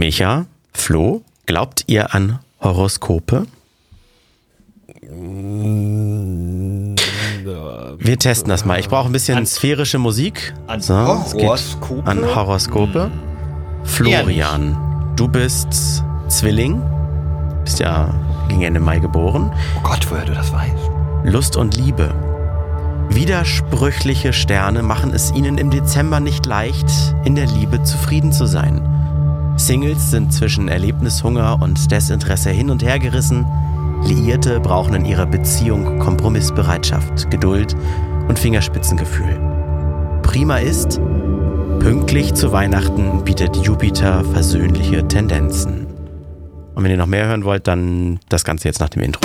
Micha, Flo, glaubt ihr an Horoskope? Wir testen das mal. Ich brauche ein bisschen An- sphärische Musik. an geht Horoskope? An Horoskope. Florian, du bist Zwilling. Bist ja gegen Ende Mai geboren. Oh Gott, woher du das weißt. Lust und Liebe. Widersprüchliche Sterne machen es ihnen im Dezember nicht leicht, in der Liebe zufrieden zu sein. Singles sind zwischen Erlebnishunger und Desinteresse hin und her gerissen. Liierte brauchen in ihrer Beziehung Kompromissbereitschaft, Geduld und Fingerspitzengefühl. Prima ist, pünktlich zu Weihnachten bietet Jupiter versöhnliche Tendenzen. Und wenn ihr noch mehr hören wollt, dann das Ganze jetzt nach dem Intro.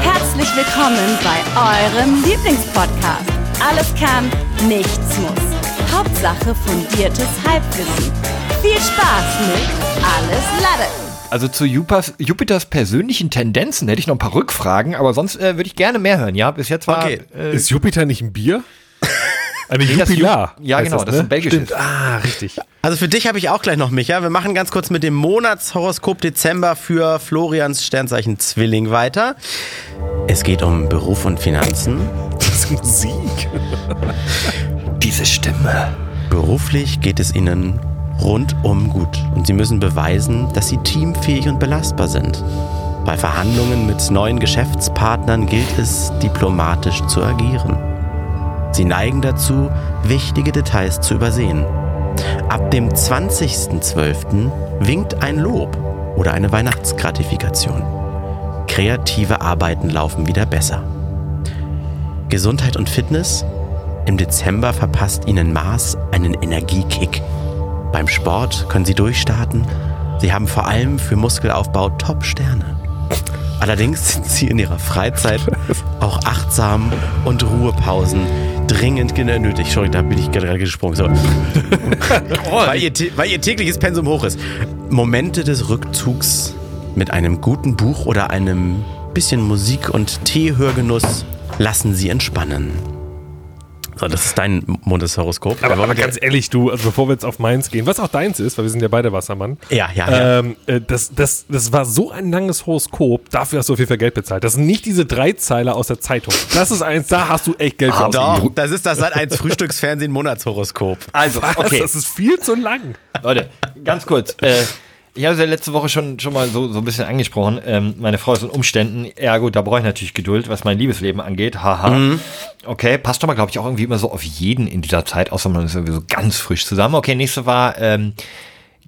Herzlich willkommen bei eurem Lieblingspodcast. Alles kann, nichts muss. Hauptsache fundiertes Halbwissen. Viel Spaß mit Alles Lade. Also zu Jupas, Jupiters persönlichen Tendenzen hätte ich noch ein paar Rückfragen, aber sonst äh, würde ich gerne mehr hören. Ja, bis jetzt war. Okay. Äh, Ist Jupiter nicht ein Bier? Eine Nee, das Jupilar. Ju- ja, genau, das ist ein belgisches. Stimmt. Ah, richtig. Also für dich habe ich auch gleich noch, Micha. Wir machen ganz kurz mit dem Monatshoroskop Dezember für Florians Sternzeichen Zwilling weiter. Es geht um Beruf und Finanzen. Das ist Musik. diese Stimme. Beruflich geht es ihnen rundum gut und sie müssen beweisen, dass sie teamfähig und belastbar sind. Bei Verhandlungen mit neuen Geschäftspartnern gilt es, diplomatisch zu agieren. Sie neigen dazu, wichtige Details zu übersehen. Ab dem 20.12. winkt ein Lob oder eine Weihnachtsgratifikation. Kreative Arbeiten laufen wieder besser. Gesundheit und Fitness? Im Dezember verpasst Ihnen Mars einen Energiekick. Beim Sport können Sie durchstarten. Sie haben vor allem für Muskelaufbau Top-Sterne. Allerdings sind Sie in Ihrer Freizeit auch achtsam und Ruhepausen dringend nötig. Entschuldigung, da bin ich gerade gesprungen. So. weil, ihr, weil Ihr tägliches Pensum hoch ist. Momente des Rückzugs mit einem guten Buch oder einem bisschen Musik und Teehörgenuss lassen Sie entspannen. So, das ist dein Mondeshoroskop. Aber, aber ganz ehrlich, du, also bevor wir jetzt auf meins gehen, was auch deins ist, weil wir sind ja beide Wassermann. Ja, ja, ja. Ähm, äh, das, das, das war so ein langes Horoskop, dafür hast du auf jeden Fall Geld bezahlt. Das sind nicht diese drei Zeiler aus der Zeitung. Das ist eins, da hast du echt Geld für Doch, ausgegeben. das ist das seit 1 Frühstücksfernsehen Monatshoroskop. Also, Was? okay. Das ist viel zu lang. Leute, ganz kurz. Äh, ich habe es ja letzte Woche schon, schon mal so, so ein bisschen angesprochen. Ähm, meine Frau ist in Umständen. Ergo, da brauche ich natürlich Geduld, was mein Liebesleben angeht. Haha. Okay, passt doch mal, glaube ich, auch irgendwie immer so auf jeden in dieser Zeit, außer man ist irgendwie so ganz frisch zusammen. Okay, nächste war ähm,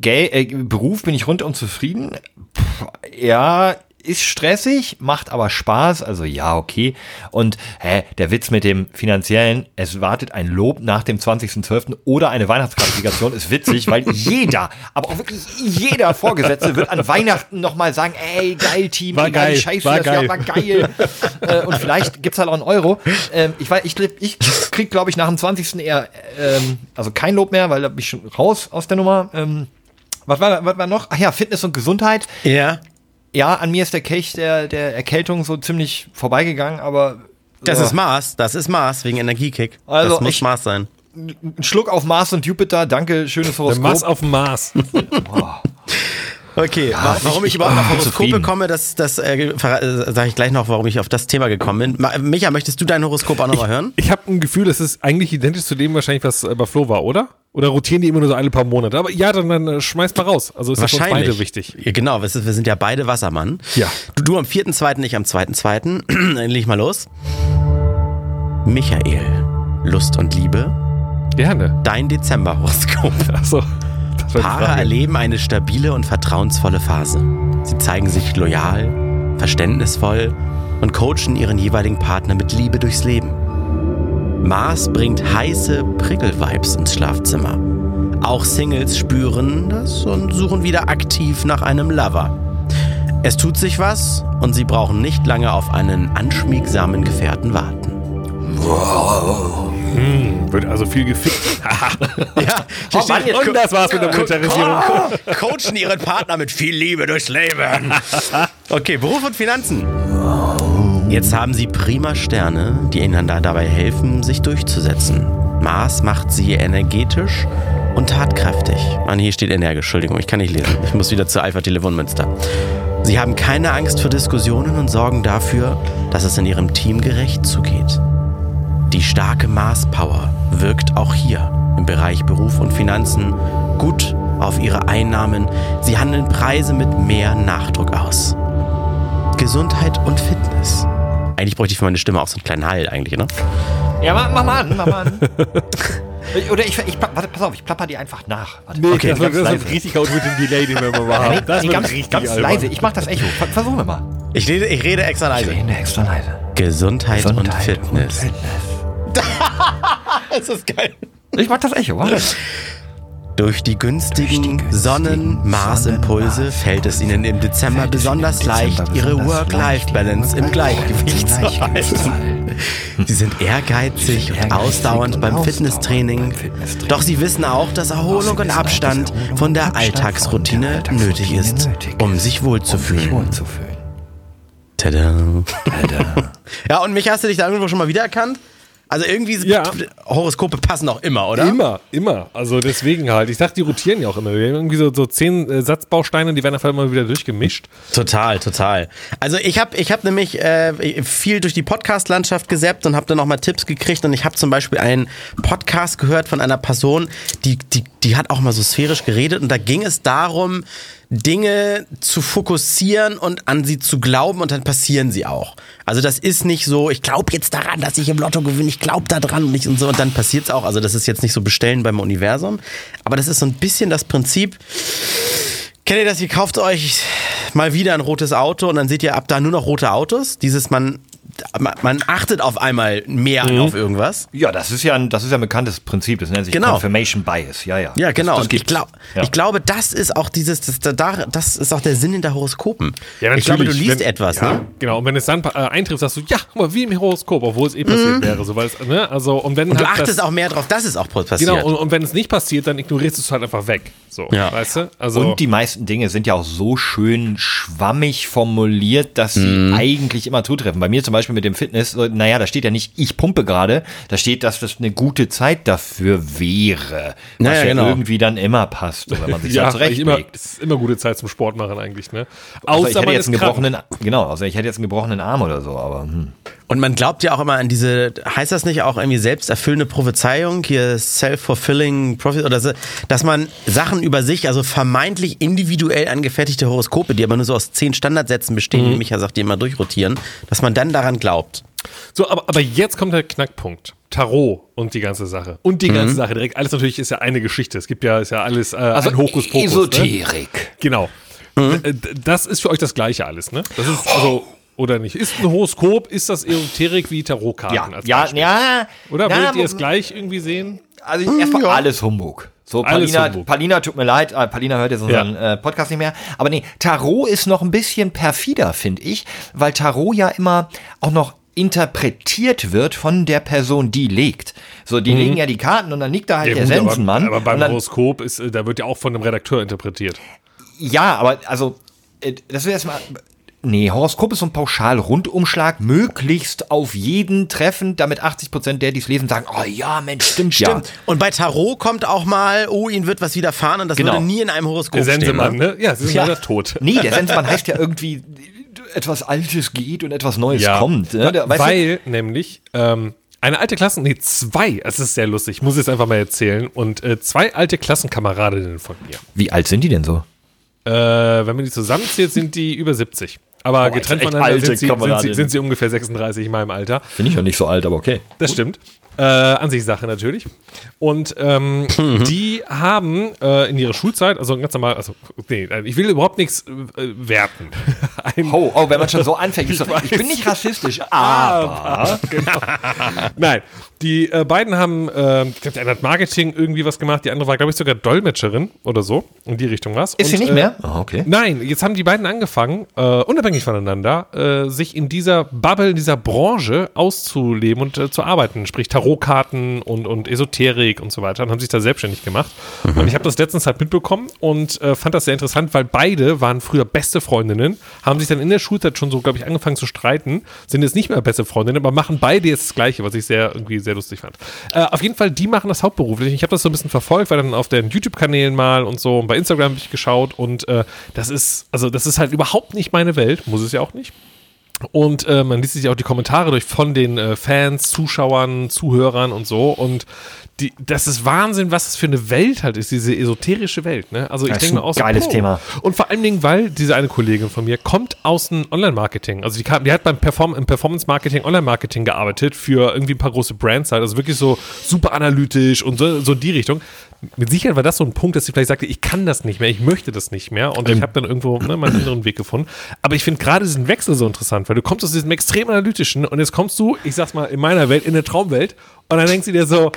Gay, äh, Beruf, bin ich rundum zufrieden. Pff, ja, ist stressig, macht aber Spaß, also ja, okay. Und hä, der Witz mit dem finanziellen, es wartet ein Lob nach dem 20.12. oder eine Weihnachtsgratifikation ist witzig, weil jeder, aber auch wirklich jeder Vorgesetzte wird an Weihnachten nochmal sagen, ey, geil Team, War geil, scheiße, war das Jahr geil. war geil. äh, und vielleicht gibt's halt auch einen Euro. Ähm, ich weiß, ich, ich krieg, glaube ich, nach dem 20. eher, ähm, also kein Lob mehr, weil da bin ich schon raus aus der Nummer. Ähm, was war, was war noch? Ach ja, Fitness und Gesundheit. Ja. Ja, an mir ist der Kelch der, der Erkältung so ziemlich vorbeigegangen, aber Das so, ist Mars, das ist Mars wegen Energiekick. Also, das muss ich- Mars sein. ein Schluck auf Mars und Jupiter. Danke, schönes Der Horoskop. Mars auf Mars. Okay, wa- warum ich, ich- überhaupt auf ah, Horoskope komme, das, das äh, sage ich gleich noch, warum ich auf das Thema gekommen bin. Micha, möchtest du dein Horoskop auch nochmal hören? Ich habe ein Gefühl, es ist eigentlich identisch zu dem wahrscheinlich, was äh, bei Flo war, oder? Oder rotieren die immer nur so alle paar Monate? Aber ja, dann, dann äh, schmeiß mal raus. Also ist das für uns beide wichtig. Ja, genau, wir sind, ja beide Wassermann. Ja. Du, du am 4.2., ich am 2.2. Dann leg ich mal los. Michael, Lust und Liebe, Gerne. dein Dezember-Horoskop. Achso. Paare Frage. erleben eine stabile und vertrauensvolle Phase. Sie zeigen sich loyal, verständnisvoll und coachen ihren jeweiligen Partner mit Liebe durchs Leben. Mars bringt heiße Prickel-Vibes ins Schlafzimmer. Auch Singles spüren das und suchen wieder aktiv nach einem Lover. Es tut sich was und sie brauchen nicht lange auf einen anschmiegsamen Gefährten warten. Wird also viel gefickt. Ja, Oh Mann, jetzt Und das war's mit der Monetarisierung. coachen ihren Partner mit viel Liebe durchs Leben. Okay, Beruf und Finanzen. Jetzt haben sie prima Sterne, die ihnen da dabei helfen, sich durchzusetzen. Mars macht sie energetisch und tatkräftig. Ah, hier steht energisch, Entschuldigung, ich kann nicht lesen. Ich muss wieder zu Alpha Telefon Münster. Sie haben keine Angst vor Diskussionen und sorgen dafür, dass es in ihrem Team gerecht zugeht. Die starke Mars Power wirkt auch hier im Bereich Beruf und Finanzen gut auf ihre Einnahmen. Sie handeln Preise mit mehr Nachdruck aus. Gesundheit und Fitness. Eigentlich bräuchte ich für meine Stimme auch so einen kleinen Hall eigentlich, ne? Ja, mach, mach mal an, mach mal an. Oder ich, ich, warte, pass auf, ich plapper die einfach nach. Warte. Nee, Okay, das, wird, ganz das leise. richtig laut mit dem Delay, den wir immer mal Nee, haben. Das nee, wird ganz, richtig ganz albern. leise. Ich mach das Echo. Ver- Versuchen wir mal. Ich rede, ich rede extra leise. Rede extra leise. Gesundheit, und Gesundheit Fitness. Fitness. Das ist geil. Ich mach das Echo, warte. Durch die günstigen günstigen Sonnen-Mars-Impulse Sonnen-Mars- fällt es ihnen im Dezember ihnen im besonders Dezember leicht, ihre besonders Work-Life-Balance im Gleichgewicht zu halten. Sie sind ehrgeizig und ehrgeizig ausdauernd und beim Fitnesstraining. Doch sie wissen auch, dass Erholung und Abstand von der Alltagsroutine nötig ist, um sich wohlzufühlen. Tada. Ja, und mich hast du dich da irgendwo schon mal wiedererkannt? Also irgendwie Ja. Horoskope passen auch immer, oder? Immer, immer. Also deswegen halt. Ich dachte, die rotieren ja auch immer. Wir haben irgendwie so, so zehn äh, Satzbausteine, die werden einfach immer wieder durchgemischt. Total, total. Also ich habe ich hab nämlich äh, viel durch die Podcast-Landschaft gesäppt und habe dann nochmal Tipps gekriegt und ich habe zum Beispiel einen Podcast gehört von einer Person, die, die, die hat auch mal so sphärisch geredet und da ging es darum, Dinge zu fokussieren und an sie zu glauben und dann passieren sie auch. Also das ist nicht so, ich glaube jetzt daran, dass ich im Lotto gewinne, ich glaube dran und, nicht und so und dann passiert es auch. Also das ist jetzt nicht so bestellen beim Universum, aber das ist so ein bisschen das Prinzip, Kennt ihr das? Ihr kauft euch mal wieder ein rotes Auto und dann seht ihr ab da nur noch rote Autos. Dieses man, man achtet auf einmal mehr Mhm. auf irgendwas. Ja, das ist ja ein, das ist ja ein bekanntes Prinzip. Das nennt sich Genau. Confirmation Bias. Ja, ja. Ja, genau. Das, das und ich, glaub, Ja. ich glaube, das ist auch dieses, das, da, das ist auch der Sinn hinter Horoskopen. ich glaube, du liest wenn, etwas, ja, ne? Genau, und wenn es dann äh, eintrifft, sagst du, ja, guck mal, wie im Horoskop, obwohl es eh passiert wäre. So, weil es, ne, also, und wenn Mhm. Und du halt achtest das, auch mehr drauf, dass es auch passiert. Genau, und, und wenn es nicht passiert, dann ignorierst du es halt einfach weg. So, Ja. weißt du? Also, Und die meisten Dinge sind ja auch so schön schwammig formuliert, dass sie Mhm. eigentlich immer zutreffen. Bei mir zum Beispiel mit dem Fitness, so, naja, da steht ja nicht, ich pumpe gerade, da steht, dass das eine gute Zeit dafür wäre. Was Naja, ja genau. irgendwie dann immer passt, wenn man sich ja, da immer, zurechtlegt. es ist immer gute Zeit zum Sport machen eigentlich, ne? Also ich hätte man jetzt einen ist krank. gebrochenen, genau, also ich hätte jetzt einen gebrochenen Arm oder so, aber hm. Und man glaubt ja auch immer an diese, heißt das nicht auch irgendwie selbsterfüllende Prophezeiung, hier self-fulfilling prophet oder so, dass man Sachen über sich, also vermeintlich individuell angefertigte Horoskope, die aber nur so aus zehn Standardsätzen bestehen, wie Micha sagt, die immer durchrotieren, dass man dann daran glaubt. So, aber, aber jetzt kommt der Knackpunkt. Tarot und die ganze Sache. Und die Mhm. ganze Sache direkt. Alles natürlich ist ja eine Geschichte. Es gibt ja, ist ja alles äh, also ein Hokuspokus. Ne? Esoterik. Genau. D- d- Das ist für euch das Gleiche alles, ne? Das ist also, oder nicht? Ist ein Horoskop, ist das Esoterik wie Tarotkarten? Ja, als ja, ja. Oder ja, würdet ihr es gleich irgendwie sehen? Also erstmal alles Humbug. So, Alles Palina, Humbug. Palina, tut mir leid, äh, Palina hört jetzt unseren äh, Podcast nicht mehr. Aber nee, Tarot ist noch ein bisschen perfider, finde ich, weil Tarot ja immer auch noch interpretiert wird von der Person, die legt. So, die legen ja die Karten und dann liegt da halt der gut, aber, Sensenmann. aber beim und dann, Horoskop ist, äh, da wird ja auch von einem Redakteur interpretiert. ja, aber also, das wäre erstmal. Nee, Horoskop ist so ein Pauschal-Rundumschlag, möglichst auf jeden treffen, damit 80% der, die es lesen, sagen, oh ja, Mensch, stimmt, Stimmt. ja. Und bei Tarot kommt auch mal, oh, ihnen wird was widerfahren und das Genau. würde nie in einem Horoskop Der stehen. Sensemann, Ne? ne? Ja, sie sind Ja. leider tot. Nee, der Sensenmann heißt ja irgendwie, etwas Altes geht und etwas Neues Ja, kommt. Ne? Du, weil nämlich ähm, eine alte Klassen, nee, zwei, es ist sehr lustig, ich muss es einfach mal erzählen, und äh, zwei alte Klassenkameradinnen von mir. wie alt sind die denn so? Äh, wenn man die zusammenzählt, sind die über 70. Aber Boah, getrennt voneinander alte sind sie, sind, sie, sind sie ungefähr 36 in meinem Alter. Bin ich ja nicht so alt, aber okay. Das stimmt. Äh, Ansichtssache natürlich. Und ähm, Mhm. die haben äh, in ihrer Schulzeit, also ganz normal, also nee, ich will überhaupt nichts äh, werten. Ein, Oh, oh, wenn man schon so anfängt, ist so, ich bin nicht rassistisch, aber. Nein, die äh, beiden haben, äh, ich glaube, der eine hat Marketing irgendwie was gemacht, die andere war, glaube ich, sogar Dolmetscherin oder so. In die Richtung was. Ist sie Und, nicht äh, mehr? Oh, okay. Nein, jetzt haben die beiden angefangen, äh, unabhängig voneinander, äh, sich in dieser Bubble, in dieser Branche auszuleben und äh, zu arbeiten, sprich Tarot Tarotkarten und, und Esoterik und so weiter und haben sich da selbstständig gemacht. Und ich habe das letztens halt mitbekommen und fand das sehr interessant, weil beide waren früher beste Freundinnen, haben sich dann in der Schulzeit schon so, glaube ich, angefangen zu streiten, sind jetzt nicht mehr beste Freundinnen, aber machen beide jetzt das Gleiche, was ich sehr irgendwie sehr lustig fand. Äh, auf jeden Fall, die machen das hauptberuflich. Ich habe das so ein bisschen verfolgt, weil dann auf den YouTube-Kanälen mal und so und bei Instagram habe ich geschaut und äh, das ist, also das ist halt überhaupt nicht meine Welt, muss es ja auch nicht. Und äh, man liest sich auch die Kommentare durch von den äh, Fans, Zuschauern, Zuhörern und so. Und die, das ist Wahnsinn, was das für eine Welt halt ist, diese esoterische Welt. Ne? Also ich denke mir ein auch so, geiles oh. Thema. Und vor allen Dingen, weil diese eine Kollegin von mir kommt aus dem Online-Marketing. Also die, kam, die hat beim Perform im Performance-Marketing, Online-Marketing gearbeitet für irgendwie ein paar große Brands halt. Also wirklich so super analytisch und so, so in die Richtung. Mit Sicherheit war das so ein Punkt, dass sie vielleicht sagte, ich kann das nicht mehr, ich möchte das nicht mehr. Und ich habe dann irgendwo ne, meinen anderen Weg gefunden. Aber ich finde gerade diesen Wechsel so interessant, weil du kommst aus diesem extrem analytischen und jetzt kommst du, ich sag's mal, in meiner Welt, in eine Traumwelt und dann denkst du dir so,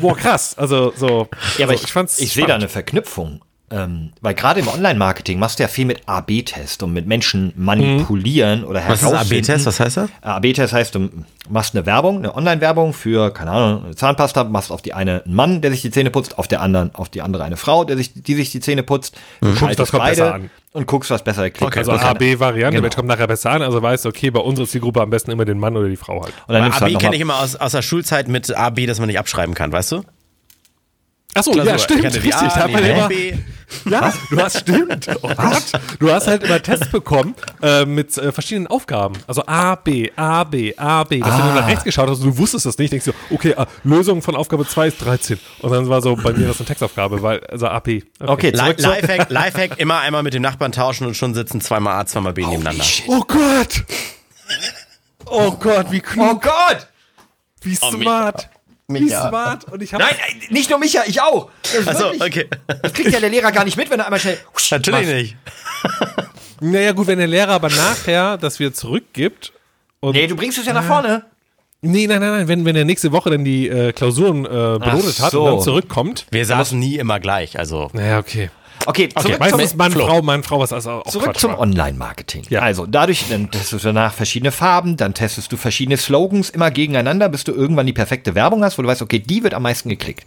boah, krass. Also so. Ja, aber so, ich, fand's ich sehe da eine Verknüpfung. Ähm, weil gerade im Online-Marketing machst du ja viel mit AB-Test und mit Menschen manipulieren oder Was ist herausfinden. AB-Test? Was heißt das? AB-Test heißt, du machst eine Werbung, eine Online-Werbung für, keine Ahnung, eine Zahnpasta, machst auf die eine einen Mann, der sich die Zähne putzt, auf der anderen, auf die andere eine Frau, der sich, die sich die Zähne putzt. Du Guckst, schaltest was kommt besser an. und guckst, was besser klickt. Okay, Also. AB-Variante, Genau. welche kommt nachher besser an, also weißt du, okay, bei uns ist die Gruppe am besten immer den Mann oder die Frau halt. Und dann AB halt kenne ich immer aus, aus der Schulzeit mit AB, dass man nicht abschreiben kann, weißt du? Achso, Klausur. ja, stimmt, richtig. A, Da man immer, B. ja, du hast, stimmt. Oh Gott. Du hast halt immer Tests bekommen äh, mit äh, verschiedenen Aufgaben. Also A, B, A, B, A, B. Dass wenn du nach rechts geschaut hast und du wusstest das nicht, denkst du, okay, äh, Lösung von Aufgabe 2 ist 13. Und dann war so bei mir das eine Textaufgabe, weil, also AP. Okay, Li- zurück zu, Lifehack, Lifehack, immer einmal mit dem Nachbarn tauschen und schon sitzen zweimal A, zweimal B nebeneinander. Oh Gott! Oh Gott, wie Oh klug, Gott! wie Oh, smart. Wie Micha. smart. Und ich Nein, nein, nicht nur Micha, ich auch. Wirklich- okay. das kriegt ja der Lehrer gar nicht mit, wenn er einmal schnell. Natürlich macht. nicht. Naja, gut, wenn der Lehrer aber nachher das wieder zurückgibt. Und Nee, du bringst es ja nach vorne. Nee, nein, nein, nein. Wenn, wenn er nächste Woche dann die äh, Klausuren äh, benotet hat so. und dann zurückkommt. Wir saßen nie immer gleich, also. Naja, okay. Okay, zurück Meistens zum, Mann, Flo. Frau, Mann, Frau, was also auch Zurück Quatsch zum. Online-Marketing. Ja. Also dadurch, dann testest du danach verschiedene Farben, dann testest du verschiedene Slogans immer gegeneinander, bis du irgendwann die perfekte Werbung hast, wo du weißt, okay, die wird am meisten geklickt.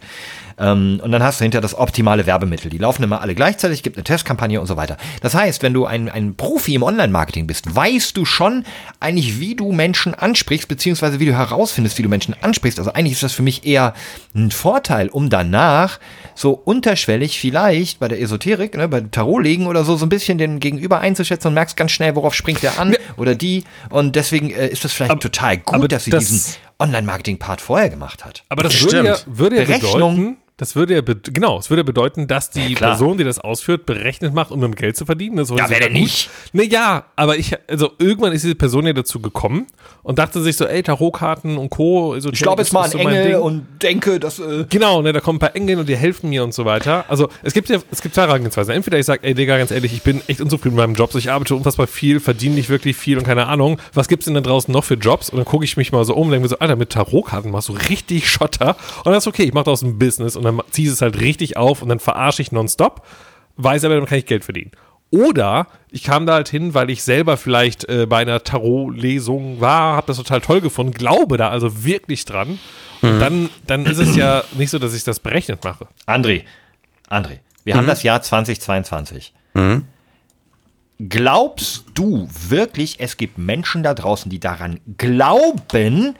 Ähm, und dann hast du hinter das optimale Werbemittel. Die laufen immer alle gleichzeitig, gibt eine Testkampagne und so weiter. Das heißt, wenn du ein, ein Profi im Online-Marketing bist, weißt du schon eigentlich, wie du Menschen ansprichst, beziehungsweise wie du herausfindest, wie du Menschen ansprichst. Also eigentlich ist das für mich eher ein Vorteil, um danach so unterschwellig vielleicht bei der Esoterik, ne, bei Tarotlegen oder so, so ein bisschen den Gegenüber einzuschätzen und merkst ganz schnell, worauf springt der an oder die. Und deswegen äh, ist das vielleicht total gut, aber dass sie das- diesen Online-Marketing-Part vorher gemacht hat. Aber das Stimmt. würde ja, würde ja bedeuten, das würde ja, genau, es würde ja bedeuten, dass die klar. Person, die das ausführt, berechnet macht, um damit Geld zu verdienen. Das Ja, wer denn nicht? Ne, ja, aber ich, also irgendwann ist diese Person ja dazu gekommen und dachte sich so, ey, Tarotkarten und Co. Esoterik Ich glaube jetzt mal an so Engel und denke, dass. Äh, Genau, ne, da kommen ein paar Engel und die helfen mir und so weiter. Also es gibt ja, es gibt zwei Herangehensweisen. Entweder ich sage, ey Digga, ganz ehrlich, ich bin echt unzufrieden mit meinem Job, so ich arbeite unfassbar viel, verdiene nicht wirklich viel und keine Ahnung, was gibt's denn da draußen noch für Jobs? Und dann gucke ich mich mal so um und denke mir so, Alter, mit Tarotkarten machst du richtig Schotter. Und das ist okay, ich mache daraus ein Business und dann ziehe ich es halt richtig auf und dann verarsche ich nonstop, weiß aber, damit kann ich Geld verdienen. Oder ich kam da halt hin, weil ich selber vielleicht äh, bei einer Tarot-Lesung war, habe das total toll gefunden, glaube da also wirklich dran. Und dann, dann ist es ja nicht so, dass ich das berechnet mache. André, André, wir haben das Jahr 2022. Glaubst du wirklich, es gibt Menschen da draußen, die daran glauben,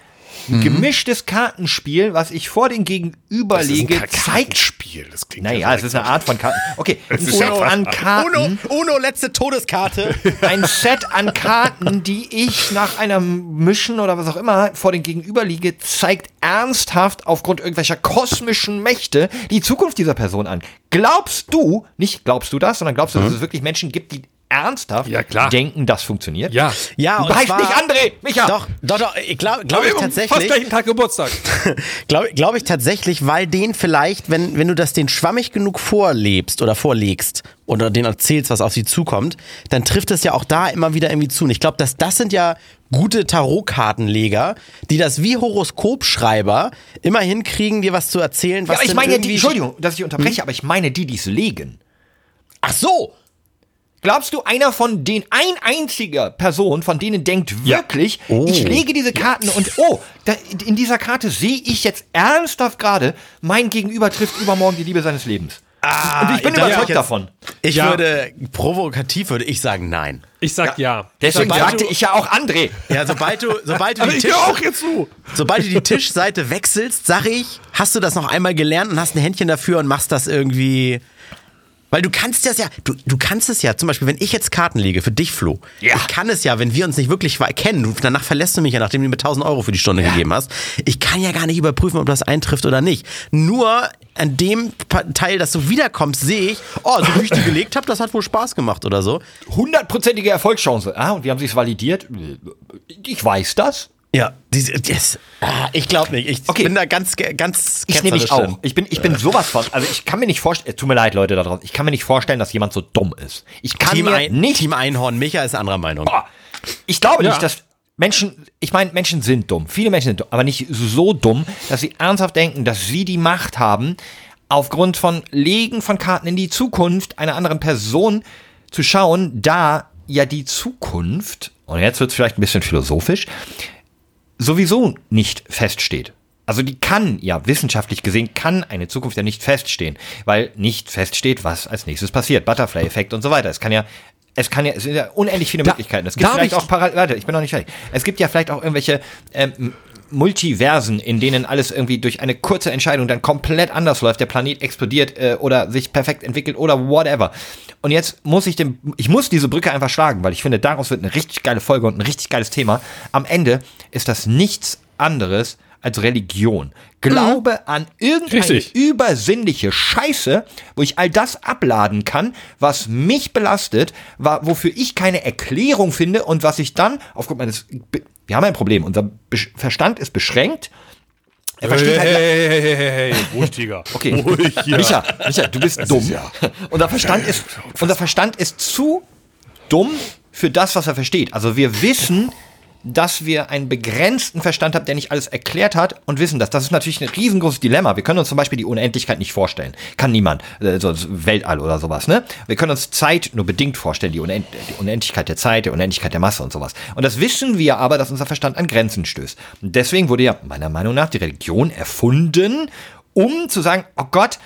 ein gemischtes Kartenspiel, was ich vor den Gegenüber lege, zeigt. Spiel. Das klingt Naja, es ist eine Art von Karten. Okay, ein Set an Uno, Karten, Uno, letzte Todeskarte. ein Set an Karten, die ich nach einem Mischen oder was auch immer vor den Gegenüber liege, zeigt ernsthaft aufgrund irgendwelcher kosmischen Mächte die Zukunft dieser Person an. Glaubst du, nicht glaubst du das, sondern glaubst du, dass es wirklich Menschen gibt, die ernsthaft Ja, klar. denken, das funktioniert? Ja. Ja, Du und heißt zwar- nicht André, Micha. Doch, doch, doch, ich glaube glaub ich Fast tatsächlich. gleichen Tag Geburtstag. Glaube glaub ich tatsächlich, weil den vielleicht, wenn, wenn du das den schwammig genug vorlebst oder vorlegst oder den erzählst, was auf sie zukommt, dann trifft es ja auch da immer wieder irgendwie zu. Und ich glaube, dass das sind ja gute Tarotkartenleger, die das wie Horoskopschreiber immer hinkriegen, dir was zu erzählen, Ja, was aber ich meine ja die, Entschuldigung, dass ich unterbreche, aber ich meine die, die es legen. Ach so! Glaubst du, einer von den, ein einziger Person von denen denkt wirklich, ich lege diese Karten und, oh, da, in dieser Karte sehe ich jetzt ernsthaft gerade, mein Gegenüber trifft übermorgen die Liebe seines Lebens. und ich bin überzeugt ja. davon. Ich Ja. würde, provokativ würde ich sagen, nein. Ich sag ja. Deswegen Sobald sagte du- ich ja auch André. Ja, sobald du, sobald du die ich Tisch, auch jetzt zu. sobald du die Tischseite wechselst, sag ich, hast du das noch einmal gelernt und hast ein Händchen dafür und machst das irgendwie. Weil du kannst das ja, du, du kannst es ja, zum Beispiel, wenn ich jetzt Karten lege für dich, Flo, Ja. ich kann es ja, wenn wir uns nicht wirklich kennen, du, danach verlässt du mich ja, nachdem du mir 1000 Euro für die Stunde gegeben hast, ich kann ja gar nicht überprüfen, ob das eintrifft oder nicht. Nur an dem Teil, dass du wiederkommst, sehe ich, oh, so wie ich die gelegt habe, das hat wohl Spaß gemacht oder so. Hundertprozentige Erfolgschance. Ah, und wie haben sie es validiert? Ich weiß das. Ja, diese, yes. ah, ich glaube nicht. Ich Okay. bin da ganz, ganz Ich nehme ketzerisch auch. Ich bin, ich bin sowas von. Also ich kann mir nicht vorstellen. Tut mir leid, Leute da draußen. Ich kann mir nicht vorstellen, dass jemand so dumm ist. Ich kann Team, mir ein, nicht. Team Einhorn, Micha ist anderer Meinung. Boah, ich glaube Ja. nicht, dass Menschen. Ich meine, Menschen sind dumm. Viele Menschen sind dumm, aber nicht so dumm, dass sie ernsthaft denken, dass sie die Macht haben, aufgrund von Legen von Karten in die Zukunft einer anderen Person zu schauen, da ja die Zukunft. Und jetzt wird es vielleicht ein bisschen philosophisch. Sowieso nicht feststeht. Also die kann ja wissenschaftlich gesehen kann eine Zukunft ja nicht feststehen, weil nicht feststeht, was als nächstes passiert, Butterfly-Effekt und so weiter. Es kann ja es kann ja, es sind ja unendlich viele Da- Möglichkeiten. Es gibt vielleicht ich- auch parallel, warte, ich bin noch nicht fertig. Es gibt ja vielleicht auch irgendwelche ähm, Multiversen, in denen alles irgendwie durch eine kurze Entscheidung dann komplett anders läuft, der Planet explodiert äh, oder sich perfekt entwickelt oder whatever. Und jetzt muss ich dem, ich muss diese Brücke einfach schlagen, weil ich finde, daraus wird eine richtig geile Folge und ein richtig geiles Thema. Am Ende ist das nichts anderes als Religion. Glaube an irgendeine Richtig. übersinnliche Scheiße, wo ich all das abladen kann, was mich belastet, wofür ich keine Erklärung finde und was ich dann aufgrund meines wir haben ein Problem, unser Verstand ist beschränkt. Er versteht halt hey, hey, hey, hey, hey, ruhig, Tiger. Okay. Ruhig hier. Micha, Micha, du bist dumm. Unser Verstand ist, unser Verstand ist zu dumm für das, was er versteht. Also wir wissen, dass wir einen begrenzten Verstand haben, der nicht alles erklärt hat und wissen das. Das ist natürlich ein riesengroßes Dilemma. Wir können uns zum Beispiel die Unendlichkeit nicht vorstellen. Kann niemand. So das Weltall oder sowas, ne? Wir können uns Zeit nur bedingt vorstellen, die, Unend die Unendlichkeit der Zeit, die Unendlichkeit der Masse und sowas. Und das wissen wir aber, dass unser Verstand an Grenzen stößt. Und deswegen wurde ja meiner Meinung nach die Religion erfunden, um zu sagen, oh Gott,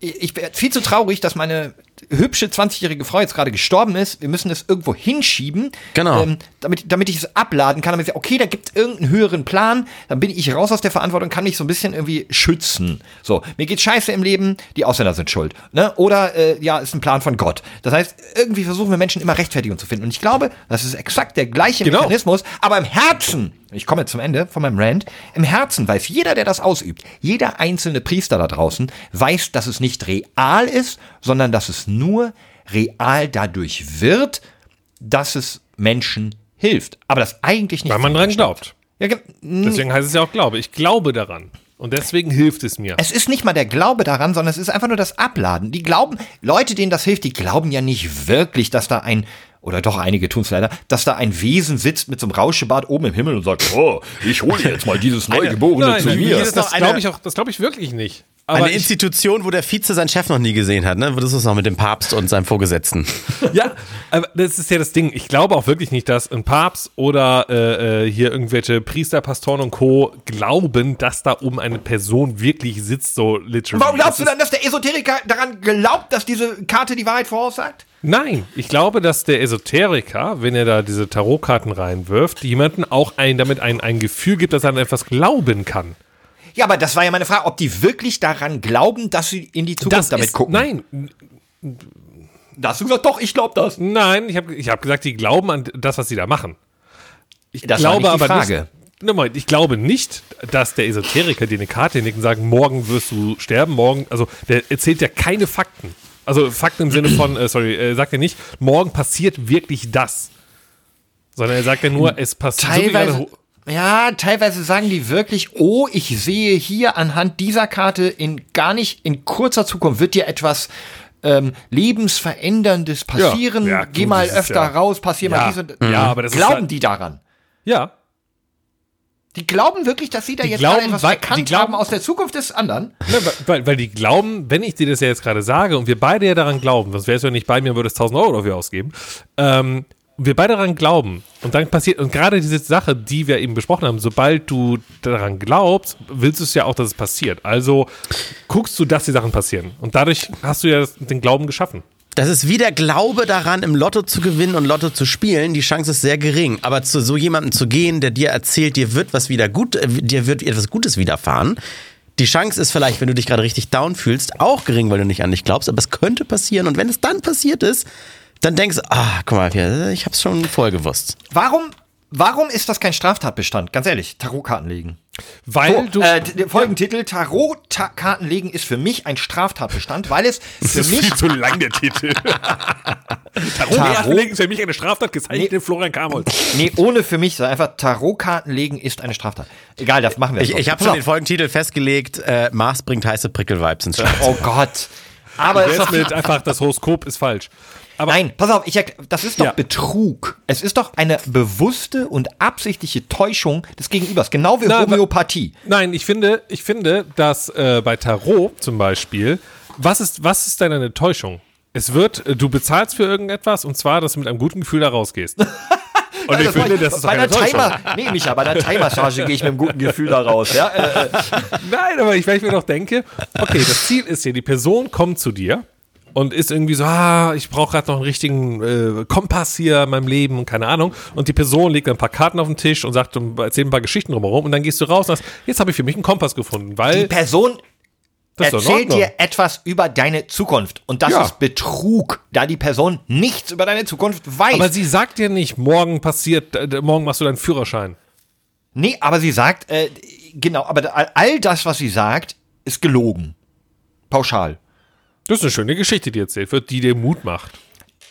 ich bin viel zu traurig, dass meine hübsche 20-jährige Frau jetzt gerade gestorben ist. Wir müssen es irgendwo hinschieben, Genau. ähm, damit, damit ich es abladen kann. Damit ich, sage, okay, da gibt es irgendeinen höheren Plan. Dann bin ich raus aus der Verantwortung, kann mich so ein bisschen irgendwie schützen. So, mir geht scheiße im Leben, die Ausländer sind schuld. Ne? Oder, äh, ja, ist ein Plan von Gott. Das heißt, irgendwie versuchen wir Menschen immer Rechtfertigung zu finden. Und ich glaube, das ist exakt der gleiche Genau. Mechanismus, aber im Herzen, ich komme jetzt zum Ende von meinem Rant, im Herzen weiß jeder, der das ausübt, jeder einzelne Priester da draußen weiß, dass es nicht real ist, sondern dass es nur real dadurch wird, dass es Menschen hilft. Aber das eigentlich nicht. Weil man dran glaubt. Ja, Deswegen heißt es ja auch Glaube. Ich glaube daran. Und deswegen hilft es mir. es ist nicht mal der Glaube daran, sondern es ist einfach nur das Abladen. Die glauben, Leute, denen das hilft, die glauben ja nicht wirklich, dass da ein, oder doch einige tun es leider, dass da ein Wesen sitzt mit so einem Rauschebart oben im Himmel und sagt, oh, ich hole jetzt mal dieses Neugeborene Nein, zu nein, mir. das, das eine- glaube ich auch, das glaube ich wirklich nicht. Aber Eine ich, Institution, wo der Vize seinen Chef noch nie gesehen hat, ne? Das ist noch mit dem Papst und seinem Vorgesetzten. ja, aber das ist ja das Ding. Ich glaube auch wirklich nicht, dass ein Papst oder äh, äh, hier irgendwelche Priester, Pastoren und Co. glauben, dass da oben eine Person wirklich sitzt, so literally. Warum glaubst du dann, dass der Esoteriker daran glaubt, dass diese Karte die Wahrheit voraussagt? Nein, ich glaube, dass der Esoteriker, wenn er da diese Tarotkarten reinwirft, jemanden auch ein, damit ein, ein Gefühl gibt, dass er an etwas glauben kann. Ja, aber das war ja meine Frage, ob die wirklich daran glauben, dass sie in die Zukunft damit ist, gucken. Nein, Da hast du gesagt, doch, ich glaube das. nein, ich habe ich hab gesagt, die glauben an das, was sie da machen. Ich Das war nicht die Frage. Nicht, ich glaube nicht, dass der Esoteriker dir eine Karte hinlegt und sagt, morgen wirst du sterben, morgen, also der erzählt ja keine Fakten. Also Fakten im Sinne von, äh, sorry, er sagt ja nicht, morgen passiert wirklich das. Sondern er sagt ja nur, es passiert. so wie Teilweise, gerade- ja, teilweise sagen die wirklich, oh, ich sehe hier anhand dieser Karte in gar nicht in kurzer Zukunft wird dir etwas ähm, lebensveränderndes passieren. Ja, Geh gut, mal öfter ja- raus, passier Ja, mal dies und ja, aber das ist Glauben halt- die daran? ja, Die glauben wirklich, dass sie da Die jetzt glauben, etwas weil- erkannt die glauben- haben aus der Zukunft des anderen. Ne, weil, weil die glauben, wenn ich dir das ja jetzt gerade sage und wir beide ja daran glauben, sonst wärst du ja nicht bei mir und würdest 1000 Euro dafür ausgeben, ähm, wir beide daran glauben und dann passiert, und gerade diese Sache, die wir eben besprochen haben, sobald du daran glaubst, willst du es ja auch, dass es passiert. Also guckst du, dass die Sachen passieren. Und dadurch hast du ja den Glauben geschaffen. Das ist wie der Glaube daran, im Lotto zu gewinnen und Lotto zu spielen. Die Chance ist sehr gering. Aber zu so jemandem zu gehen, der dir erzählt, dir wird was wieder gut, äh, dir wird etwas Gutes widerfahren. Die Chance ist vielleicht, wenn du dich gerade richtig down fühlst, auch gering, weil du nicht an dich glaubst. Aber es könnte passieren. Und wenn es dann passiert ist, dann denkst du, ah, guck mal, hier, ich hab's schon vorher gewusst. Warum, warum ist das kein Straftatbestand? Ganz ehrlich, Tarotkarten legen. Weil So, du. äh, der Folgentitel, Tarotkarten legen ist für mich ein Straftatbestand, weil es für mich zu lang, der Titel. Tarot ist für mich eine Straftat, gezeichnet nee. Florian Kamholz. Nee, ohne für mich, sondern einfach Tarotkarten legen ist eine Straftat. Egal, das machen wir Ich, jetzt ich habe schon auf. den Folgentitel festgelegt, äh, Mars bringt heiße Prickelvibes ins Schlaf. Oh Gott. Aber es ist Jetzt doch, mit einfach, das Horoskop ist falsch. Aber Nein, pass auf, ich, das ist doch Ja. Betrug. Es ist doch eine bewusste und absichtliche Täuschung des Gegenübers, genau wie Na, Homöopathie. Nein, ich finde, ich finde, dass äh, bei Tarot zum Beispiel, was ist, was ist denn eine Täuschung? Es wird, äh, du bezahlst für irgendetwas und zwar, dass du mit einem guten Gefühl da rausgehst. Und ich Das finde, das ist bei einer Täuschung. Timer, nee, Micha, bei einer Thai-Massage gehe ich mit einem guten Gefühl da raus. Ja? Äh, äh, Nein, aber ich, weil ich mir doch denke, okay, das Ziel ist ja, die Person kommt zu dir und ist irgendwie so, ah, ich brauche gerade noch einen richtigen äh, Kompass hier in meinem Leben und keine Ahnung. Und die Person legt ein paar Karten auf den Tisch und sagt, und erzählt ein paar Geschichten drumherum und dann gehst du raus und sagst, jetzt habe ich für mich einen Kompass gefunden, die weil Person doch in erzählt dir etwas über deine Zukunft. Und das Ja. ist Betrug, da die Person nichts über deine Zukunft weiß. Aber sie sagt dir nicht, morgen passiert, äh, morgen machst du deinen Führerschein. nee, aber sie sagt, äh, genau, aber all das, was sie sagt, ist gelogen. Pauschal. Das ist eine schöne Geschichte, die erzählt wird, die dir Mut macht.